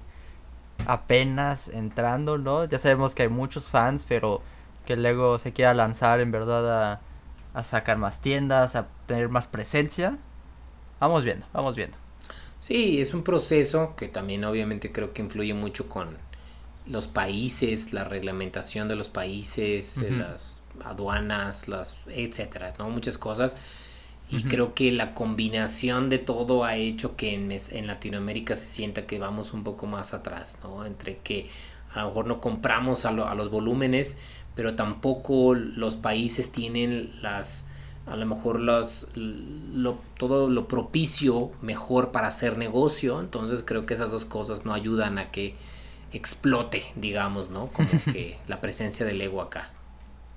apenas entrando, ¿no? Ya sabemos que hay muchos fans, pero que Lego se quiera lanzar en verdad a, a sacar más tiendas, a tener más presencia. Vamos viendo, vamos viendo. Sí, es un proceso que también obviamente creo que influye mucho con los países, la reglamentación de los países, las aduanas, las etcétera, ¿no? Muchas cosas. Y creo que la combinación de todo ha hecho que en, en Latinoamérica se sienta que vamos un poco más atrás, ¿no? Entre que a lo mejor no compramos a, a los volúmenes, pero tampoco los países tienen las a lo mejor los, lo, todo lo propicio mejor para hacer negocio. Entonces creo que esas dos cosas no ayudan a que explote, digamos, ¿no? Como que la presencia del ego acá.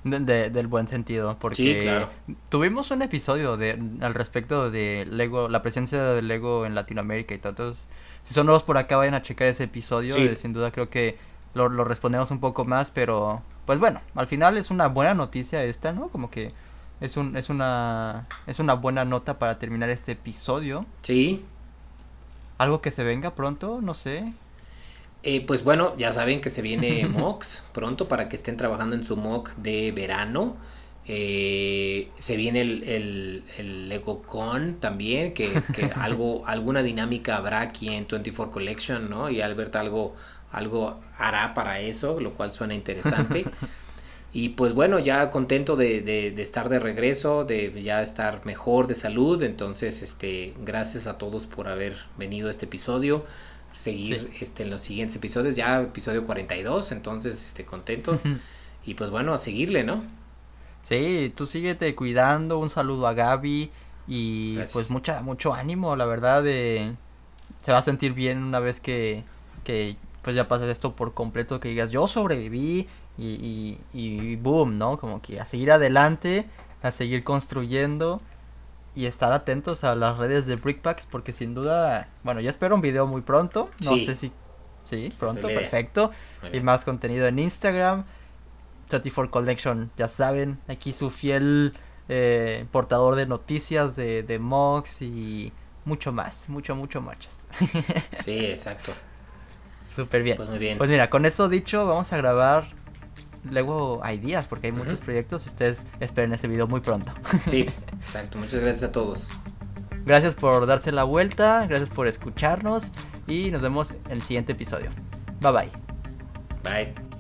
De, del buen sentido, porque tuvimos un episodio de, al respecto de Lego, la presencia del Lego en Latinoamérica y todo. Entonces, si son nuevos por acá, vayan a checar ese episodio. Eh, sin duda creo que lo, lo, respondemos un poco más, pero pues bueno, al final es una buena noticia esta, ¿no? Como que es, un, es, una, es una buena nota para terminar este episodio. Sí. Algo que se venga pronto, no sé. Eh, pues bueno, ya saben que se viene MOX pronto para que estén trabajando en su MOC de verano. Eh, se viene el, el, el también, que, que algo, alguna dinámica habrá aquí en 24 Collection, ¿no? Y Albert algo, algo hará para eso, lo cual suena interesante. Y pues bueno, ya contento de, de, de, estar de regreso, de ya estar mejor de salud. Entonces, este, gracias a todos por haber venido a este episodio seguir este, en los siguientes episodios, ya episodio 42, entonces este, contento. Y pues bueno, a seguirle, ¿no? Sí, tú síguete cuidando, un saludo a Gaby y pues mucha, mucho ánimo, la verdad, de... se va a sentir bien una vez que, que pues ya pases esto por completo, que digas yo sobreviví y, y, y boom, ¿no? Como que a seguir adelante, a seguir construyendo y estar atentos a las redes de Brickpacks porque sin duda, bueno, yo espero un video muy pronto, no sé si sí, pronto, perfecto, y más contenido en Instagram, 34 Collection, ya saben, aquí su fiel eh, portador de noticias de, de Mox y mucho más, mucho, mucho más. sí, exacto. Súper bien. Pues muy bien. Pues mira, con eso dicho, vamos a grabar luego hay días porque hay muchos proyectos y ustedes esperen ese video muy pronto. Sí, exacto. Muchas gracias a todos. Gracias por darse la vuelta, gracias por escucharnos y nos vemos en el siguiente episodio. Bye bye. Bye.